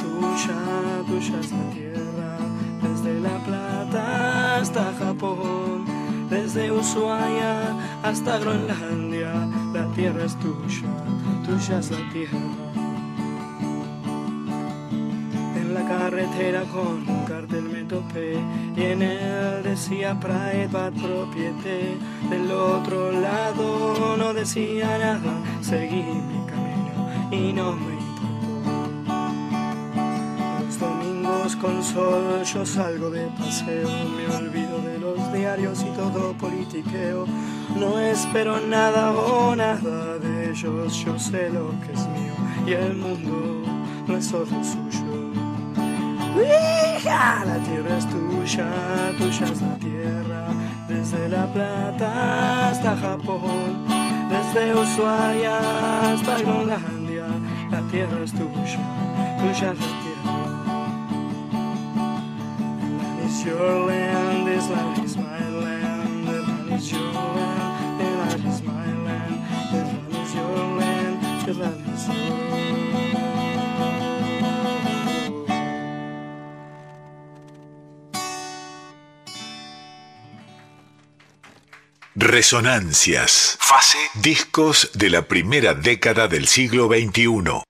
Tuya, tuya es la tierra, desde La Plata hasta Japón, desde Ushuaia hasta Groenlandia. La tierra es tuya, tuya es la tierra. En la carretera con un cartel me topé y en él decía private propiete. Del otro lado no decía nada, seguí mi camino y no me con sol yo salgo de paseo, me olvido de los diarios y todo politiqueo. No espero nada o nada de ellos, yo sé lo que es mío y el mundo no es solo suyo. La tierra es tuya, tuya es la tierra, desde La Plata hasta Japón, desde Ushuaia hasta Groenlandia, la tierra es tuya, tuya es la tierra. Is your land, this land is my land, the land is your land, the land is my land, the land is your land, the land is your Resonancias. Fase. Discos de la primera década del siglo XXI.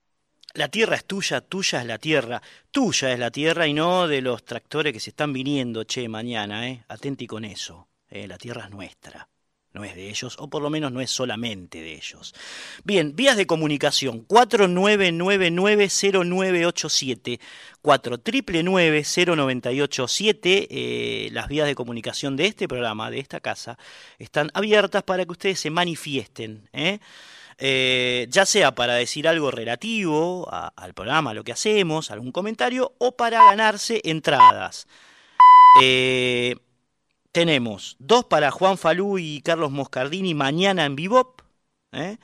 La tierra es tuya, tuya es la tierra, tuya es la tierra y no de los tractores que se están viniendo, che, mañana, ¿eh? Atenti con eso. eh, La tierra es nuestra, no es de ellos, o por lo menos no es solamente de ellos. Bien, vías de comunicación, 49990987, 49990987, eh, las vías de comunicación de este programa, de esta casa, están abiertas para que ustedes se manifiesten, ¿eh? Eh, ya sea para decir algo relativo al programa, a lo que hacemos, algún comentario, o para ganarse entradas. Eh, tenemos dos para Juan Falú y Carlos Moscardini mañana en Bebop. ¿eh?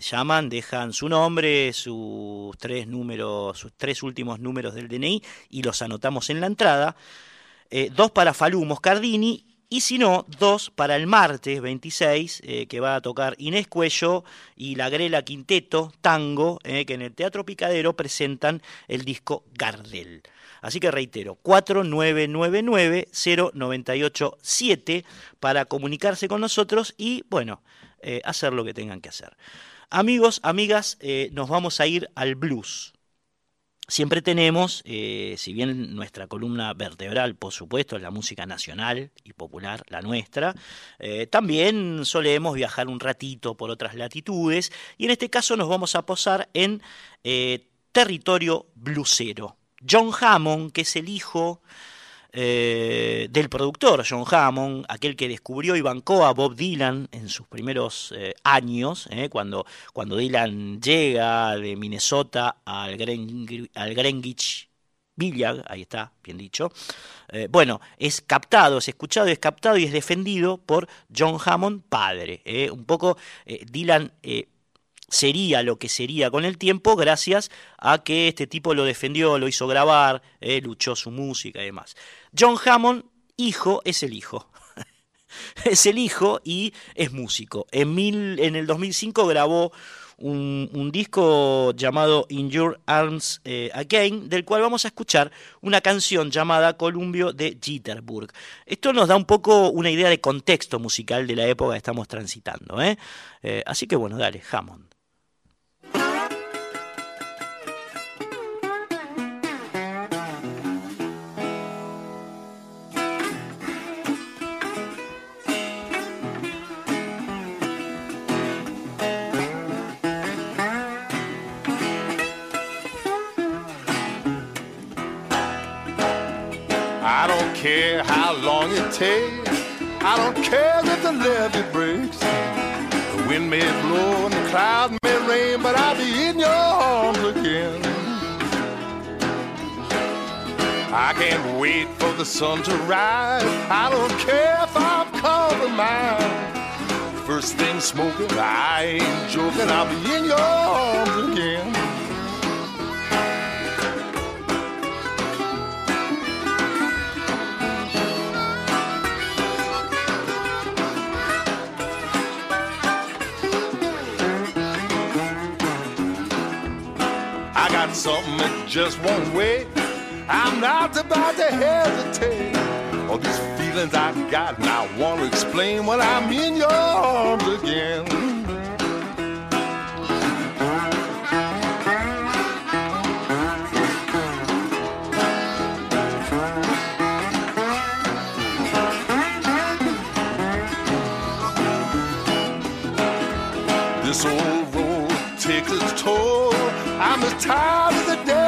Llaman, dejan su nombre, sus tres números, sus tres últimos números del DNI y los anotamos en la entrada. Dos para Falú Moscardini y si no, dos para el martes 26, eh, que va a tocar Inés Cuello y la Grela Quinteto, Tango, eh, que en el Teatro Picadero presentan el disco Gardel. Así que reitero, 4999-0987 para comunicarse con nosotros y, bueno, eh, hacer lo que tengan que hacer. Amigos, amigas, nos vamos a ir al blues. Siempre tenemos, eh, si bien nuestra columna vertebral, por supuesto, es la música nacional y popular, la nuestra, eh, también solemos viajar un ratito por otras latitudes y en este caso nos vamos a posar en eh, territorio blusero. John Hammond, que es el hijo eh, del productor John Hammond, aquel que descubrió y bancó a Bob Dylan en sus primeros eh, años, eh, cuando, cuando Dylan llega de Minnesota al, al Greenwich Village, ahí está, bien dicho. Bueno, es captado, es escuchado, es captado y es defendido por John Hammond padre. Un poco Dylan sería lo que sería con el tiempo gracias a que este tipo lo defendió, lo hizo grabar, eh, luchó su música y demás. John Hammond, hijo, es el hijo. [LAUGHS] es el hijo y es músico. En, mil, en el 2005 grabó un, disco llamado In Your Arms eh, Again, del cual vamos a escuchar una canción llamada Columbio de Jitterbug. Esto nos da un poco una idea de contexto musical de la época que estamos transitando. ¿eh? Eh, así que bueno, dale, Hammond. Care how long it takes. I don't care if the levee breaks. The wind may blow and the clouds may rain, but I'll be in your arms again. I can't wait for the sun to rise. I don't care if I've compromised. First thing smoking, I ain't joking. I'll be in your arms again. Something that just won't wait. I'm not about to hesitate. All these feelings I've got, and I want to explain when I'm in your arms again. the time of the day.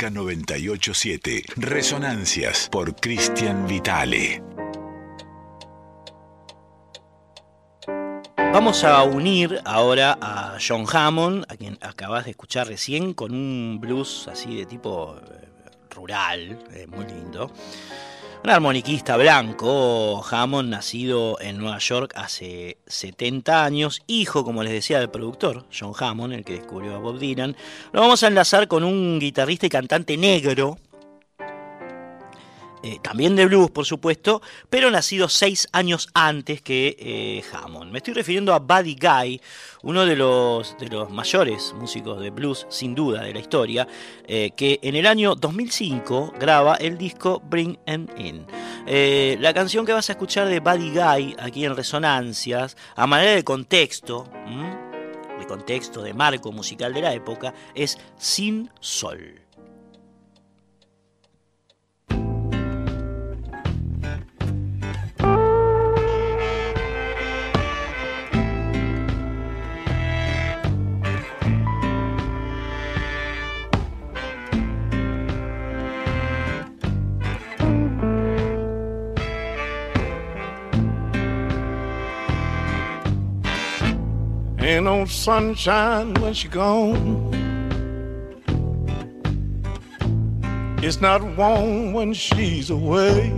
Folclórica 987, Resonancias por Cristian Vitale. Vamos a unir ahora a John Hammond, a quien acabas de escuchar recién, con un blues así de tipo eh, rural, eh, muy lindo. Un armoniquista blanco, Hammond, nacido en Nueva York hace 70 años, hijo, como les decía, del productor, John Hammond, el que descubrió a Bob Dylan. Lo vamos a enlazar con un guitarrista y cantante negro, eh, también de blues, por supuesto, pero nacido seis años antes que eh, Hammond. Me estoy refiriendo a Buddy Guy, uno de los, de los mayores músicos de blues, sin duda, de la historia, eh, que en el año 2005 graba el disco Bring 'Em In. Eh, la canción que vas a escuchar de Buddy Guy, aquí en Resonancias, a manera de contexto, ¿m? de contexto, de marco musical de la época, es Sin Sol. Ain't no sunshine when she gone. It's not warm when she's away.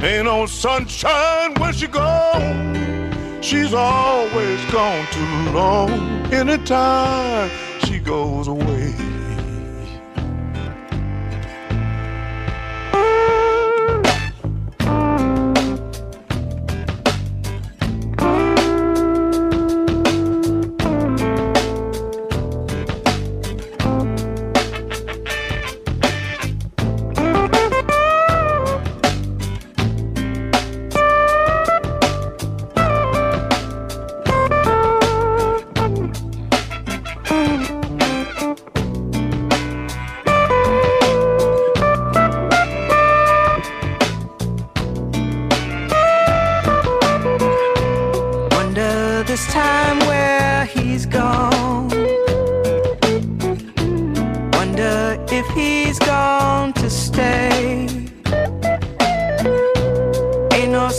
Ain't no sunshine when she gone. She's always gone too long. Anytime she goes away.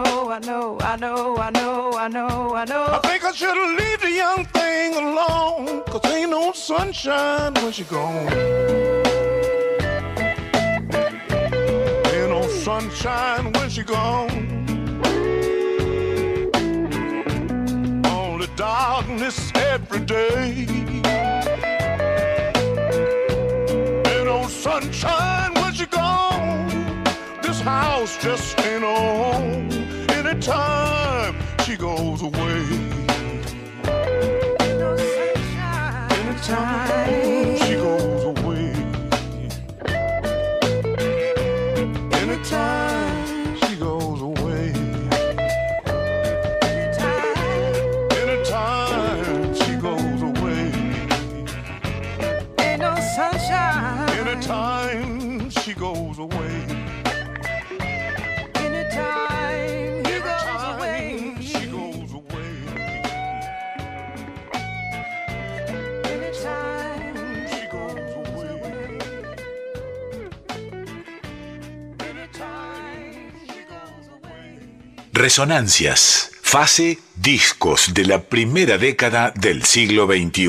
know, I know, I know, I know, I know, I know, I think I should've leave the young thing alone, cause ain't no sunshine when she gone. Ain't no sunshine when she gone. Only darkness every day. Ain't no sunshine when she gone. This house just ain't no home. Anytime she goes away. Anytime she goes away. Anytime Resonancias. Fase discos de la primera década del siglo XXI.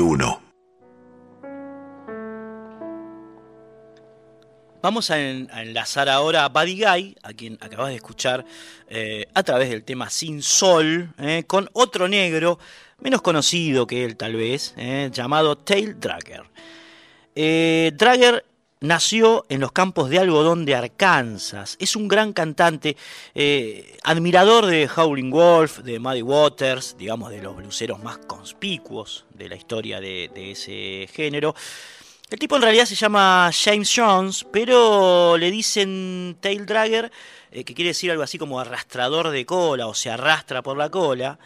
Vamos a, en- a enlazar ahora a Buddy Guy, a quien acabas de escuchar eh, a través del tema Sin Sol, eh, con otro negro, menos conocido que él tal vez, eh, llamado Tail Dragger. Dragger nació en los campos de algodón de Arkansas. Es un gran cantante, eh, admirador de Howling Wolf, de Muddy Waters, digamos de los bluseros más conspicuos de la historia de, ese género. El tipo en realidad se llama James Jones, pero le dicen Tail Dragger, eh, que quiere decir algo así como arrastrador de cola o se arrastra por la cola,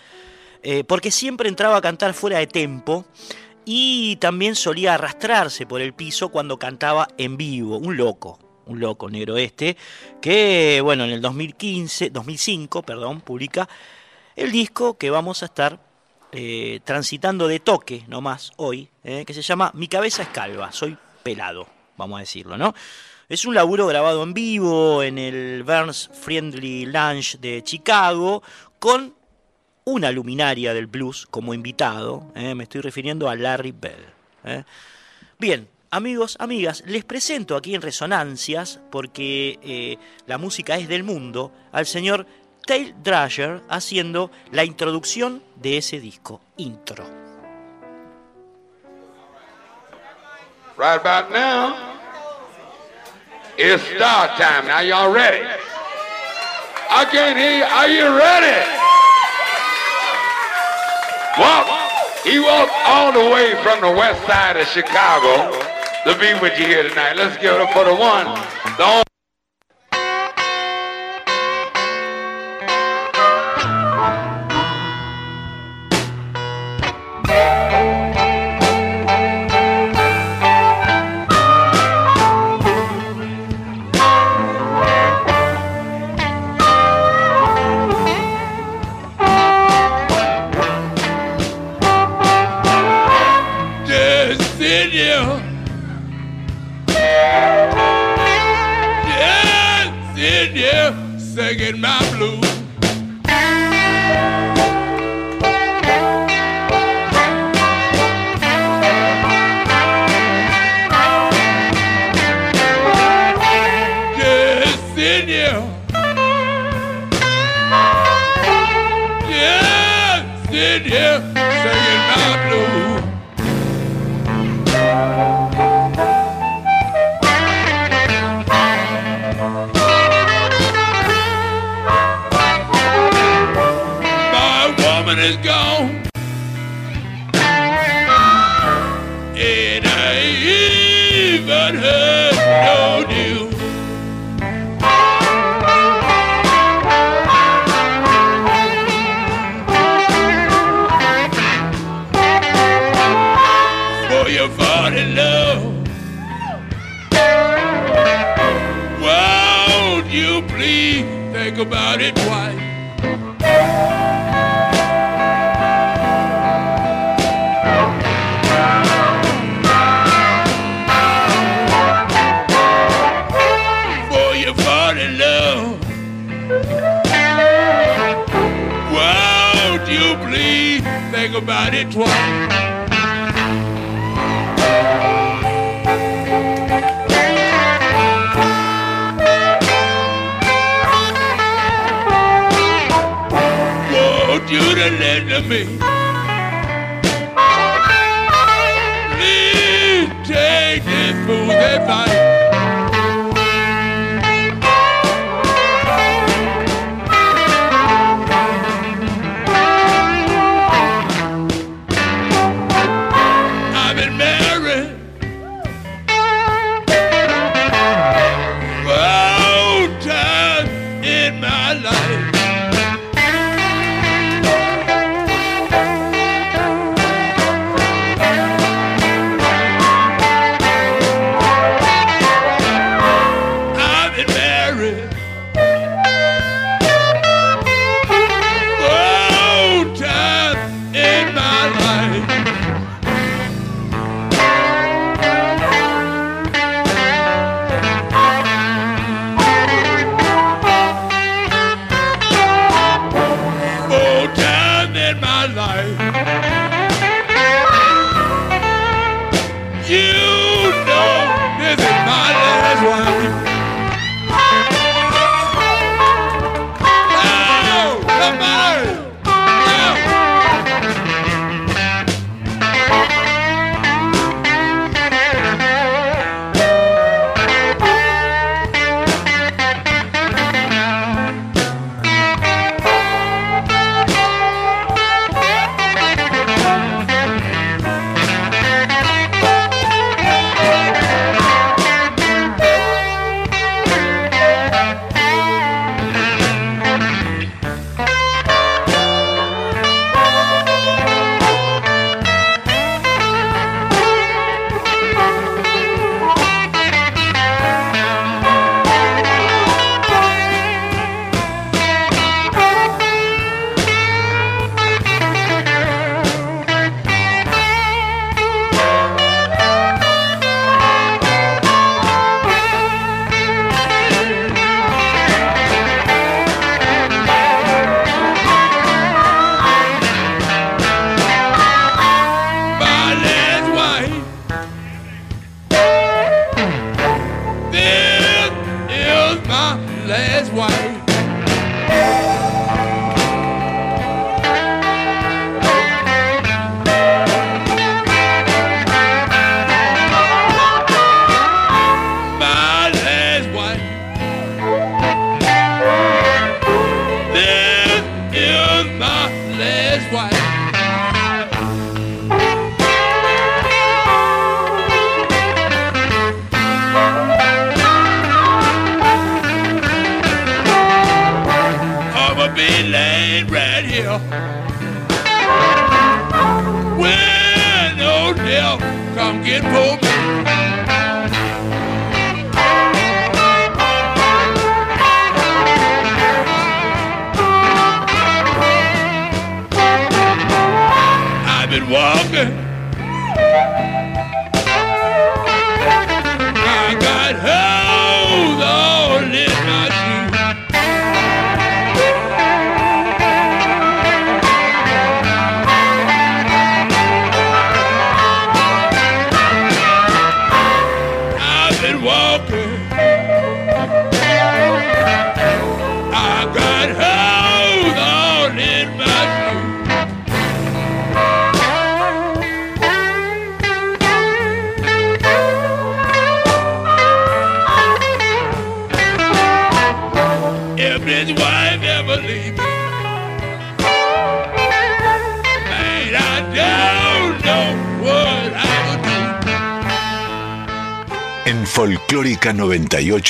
eh, porque siempre entraba a cantar fuera de tempo y también solía arrastrarse por el piso cuando cantaba en vivo, un loco, un loco negro este, que bueno, en el 2015, 2005, perdón, publica el disco que vamos a estar eh, transitando de toque nomás hoy, eh, que se llama Mi cabeza es calva, soy pelado, vamos a decirlo, ¿no? Es un laburo grabado en vivo en el Burns Friendly Lounge de Chicago con una luminaria del blues como invitado, eh, me estoy refiriendo a Larry Bell. eh. Bien, amigos, amigas, les presento aquí en Resonancias, porque eh, la música es del mundo, al señor Tail Dragger haciendo la introducción de ese disco, intro. Right about now, it's start time. Now y'all ready? I can't hear. Are you ready? Walk. He walked all the way from the west side of Chicago to be with you here tonight. Let's give it up for the one, the only.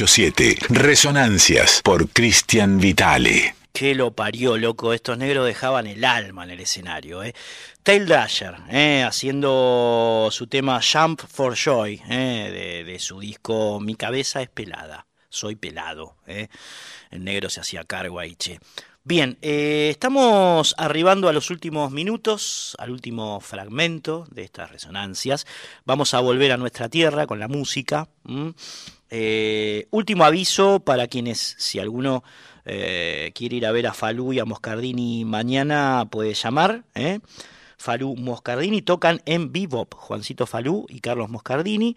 987. Resonancias por Cristian Vitale. Que lo parió, loco. Estos negros dejaban el alma en el escenario. ¿eh? Tail Dasher, ¿eh? haciendo su tema Jump for Joy, ¿eh? de, su disco Mi cabeza es pelada. Soy pelado. ¿eh? El negro se hacía cargo ahí, che. Bien, estamos arribando a los últimos minutos, al último fragmento de estas resonancias. Vamos a volver a nuestra tierra con la música. Eh, último aviso para quienes, si alguno eh, quiere ir a ver a Falú y a Moscardini mañana, puede llamar. ¿eh? Falú Moscardini tocan en Bebop, Juancito Falú y Carlos Moscardini.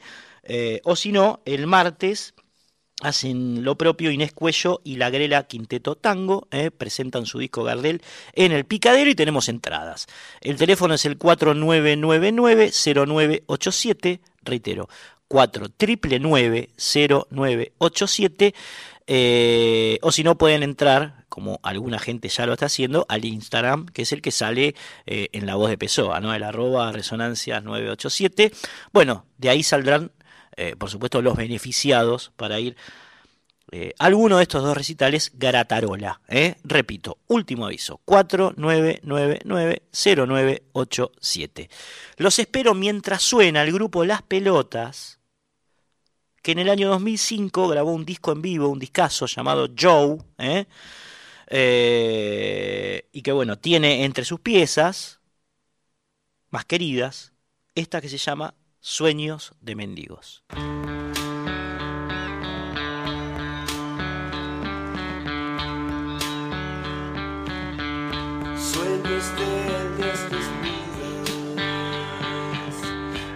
O si no, el martes hacen lo propio Inés Cuello y la Grela Quinteto Tango, presentan su disco Gardel en el Picadero y tenemos entradas. El teléfono es el 4999-0987, reitero, 4999-0987, eh, o si no pueden entrar, como alguna gente ya lo está haciendo, al Instagram, que es el que sale eh, en la voz de Pessoa, ¿no? el arroba resonancias 987. Bueno, de ahí saldrán eh, por supuesto, los beneficiados para ir eh, alguno de estos dos recitales, Garatarola. Eh. Repito, último aviso, 4999-0987. Los espero mientras suena el grupo Las Pelotas, que en el año 2005 grabó un disco en vivo, un discazo llamado Joe, y que bueno, tiene entre sus piezas más queridas esta que se llama Sueños de mendigos.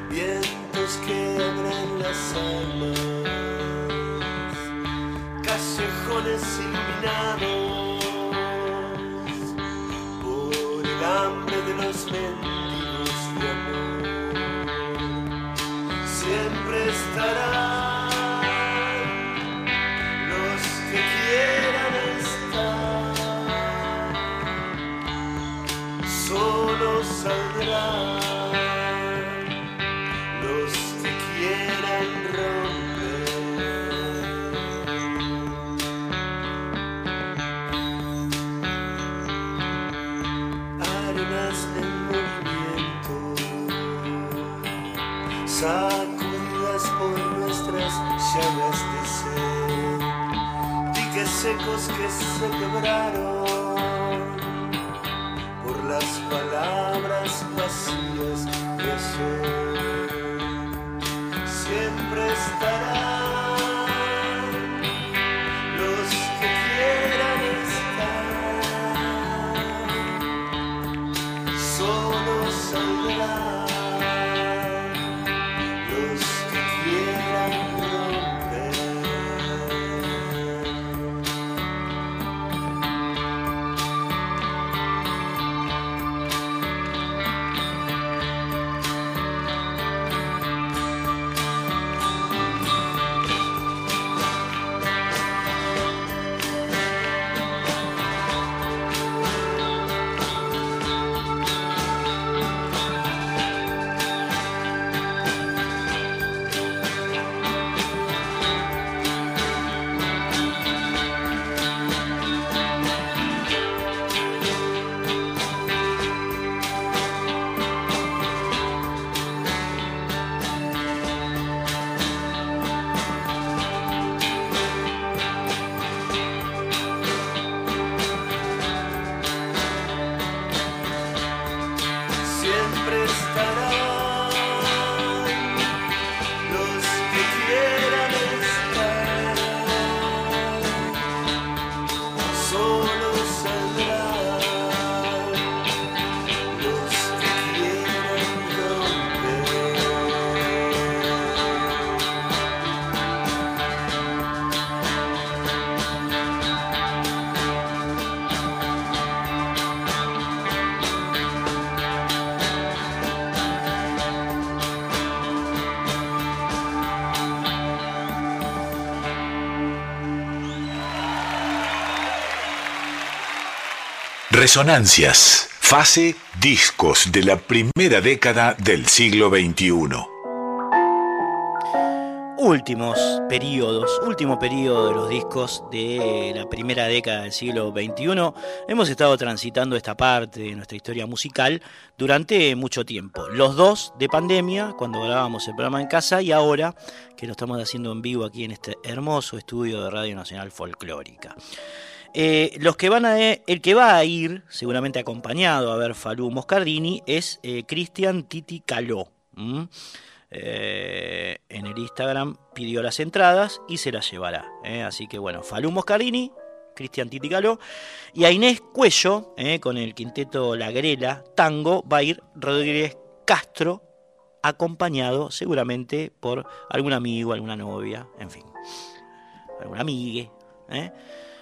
Vientos que abren las almas, que se quebraron por las palabras Resonancias, fase discos de la primera década del siglo XXI. últimos periodos, último periodo de los discos de la primera década del siglo XXI. Hemos estado transitando esta parte de nuestra historia musical durante mucho tiempo. Los dos de pandemia, cuando grabábamos el programa en casa, y ahora que lo estamos haciendo en vivo aquí en este hermoso estudio de Radio Nacional Folclórica. Eh, los que van a, el que va a ir, seguramente acompañado a ver Falú Moscardini, es eh, Cristian Titi Caló. Eh, en el Instagram pidió las entradas y se las llevará. ¿eh? Así que bueno, Falú Moscarini, Cristian Titicalo y a Inés Cuello, ¿eh? con el quinteto La Grela Tango, va a ir Rodríguez Castro, acompañado seguramente por algún amigo, alguna novia, en fin, alguna amigue.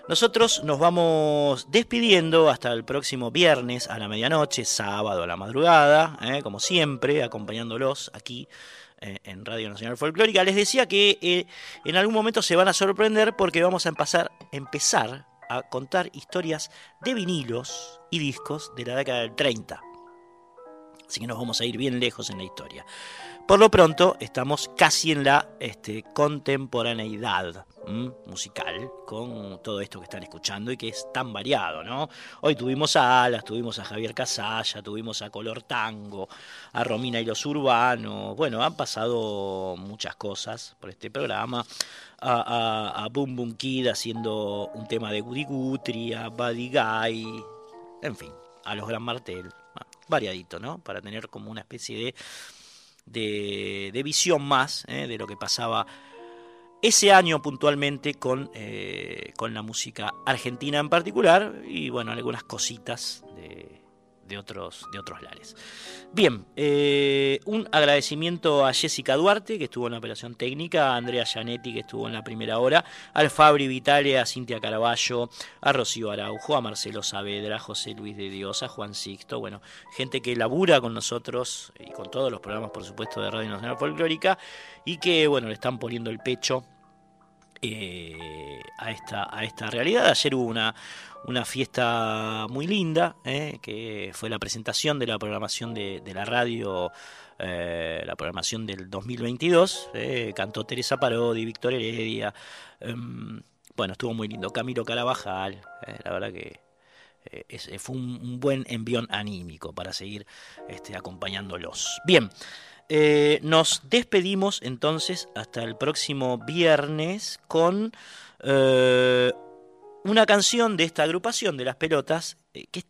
Nosotros nos vamos despidiendo hasta el próximo viernes a la medianoche, sábado a la madrugada, como siempre, acompañándolos aquí eh, en Radio Nacional Folclórica. Les decía que eh, en algún momento se van a sorprender porque vamos a empezar, empezar a contar historias de vinilos y discos de la década del 30. Así que nos vamos a ir bien lejos en la historia. Por lo pronto, estamos casi en la este, contemporaneidad musical con todo esto que están escuchando y que es tan variado, ¿no? Hoy tuvimos a Alas, tuvimos a Javier Casalla, tuvimos a Color Tango, a Romina y los Urbanos. Bueno, han pasado muchas cosas por este programa. A, a, Boom Boom Kid haciendo un tema de Goody Guthrie, a Buddy Guy, en fin, a los Gran Martel. variadito, ¿no? Para tener como una especie de de, visión más ¿eh? de lo que pasaba ese año puntualmente con, eh, con la música argentina en particular y bueno, algunas cositas de, de otros, de otros lares. Bien, eh, un agradecimiento a Jessica Duarte, que estuvo en la operación técnica, a Andrea Gianetti, que estuvo en la primera hora, al Fabri Vitale, a Cintia Caraballo, a Rocío Araujo, a Marcelo Saavedra, a José Luis de Dios, a Juan Sixto, bueno, gente que labura con nosotros y con todos los programas, por supuesto, de Radio Nacional Folclórica y que, bueno, le están poniendo el pecho eh, a, esta, a esta realidad. Ayer hubo una, una fiesta muy linda, eh, que fue la presentación de la programación de, la radio, eh, la programación del 2022. cantó Teresa Parodi, Víctor Heredia. Em, bueno, estuvo muy lindo. Camilo Carabajal, la verdad que fue un, buen envión anímico para seguir este, acompañándolos. Bien. Eh, nos despedimos entonces hasta el próximo viernes con eh, una canción de esta agrupación de las pelotas eh, que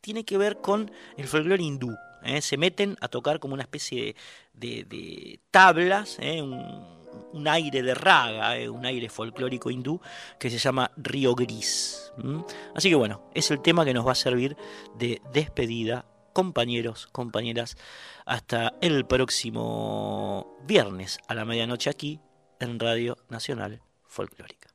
tiene que ver con el folclore hindú. Se meten a tocar como una especie de, tablas, un, aire de raga, un aire folclórico hindú que se llama Río Gris. Así que bueno, es el tema que nos va a servir de despedida compañeros, compañeras, hasta el próximo viernes a la medianoche aquí en Radio Nacional Folclórica.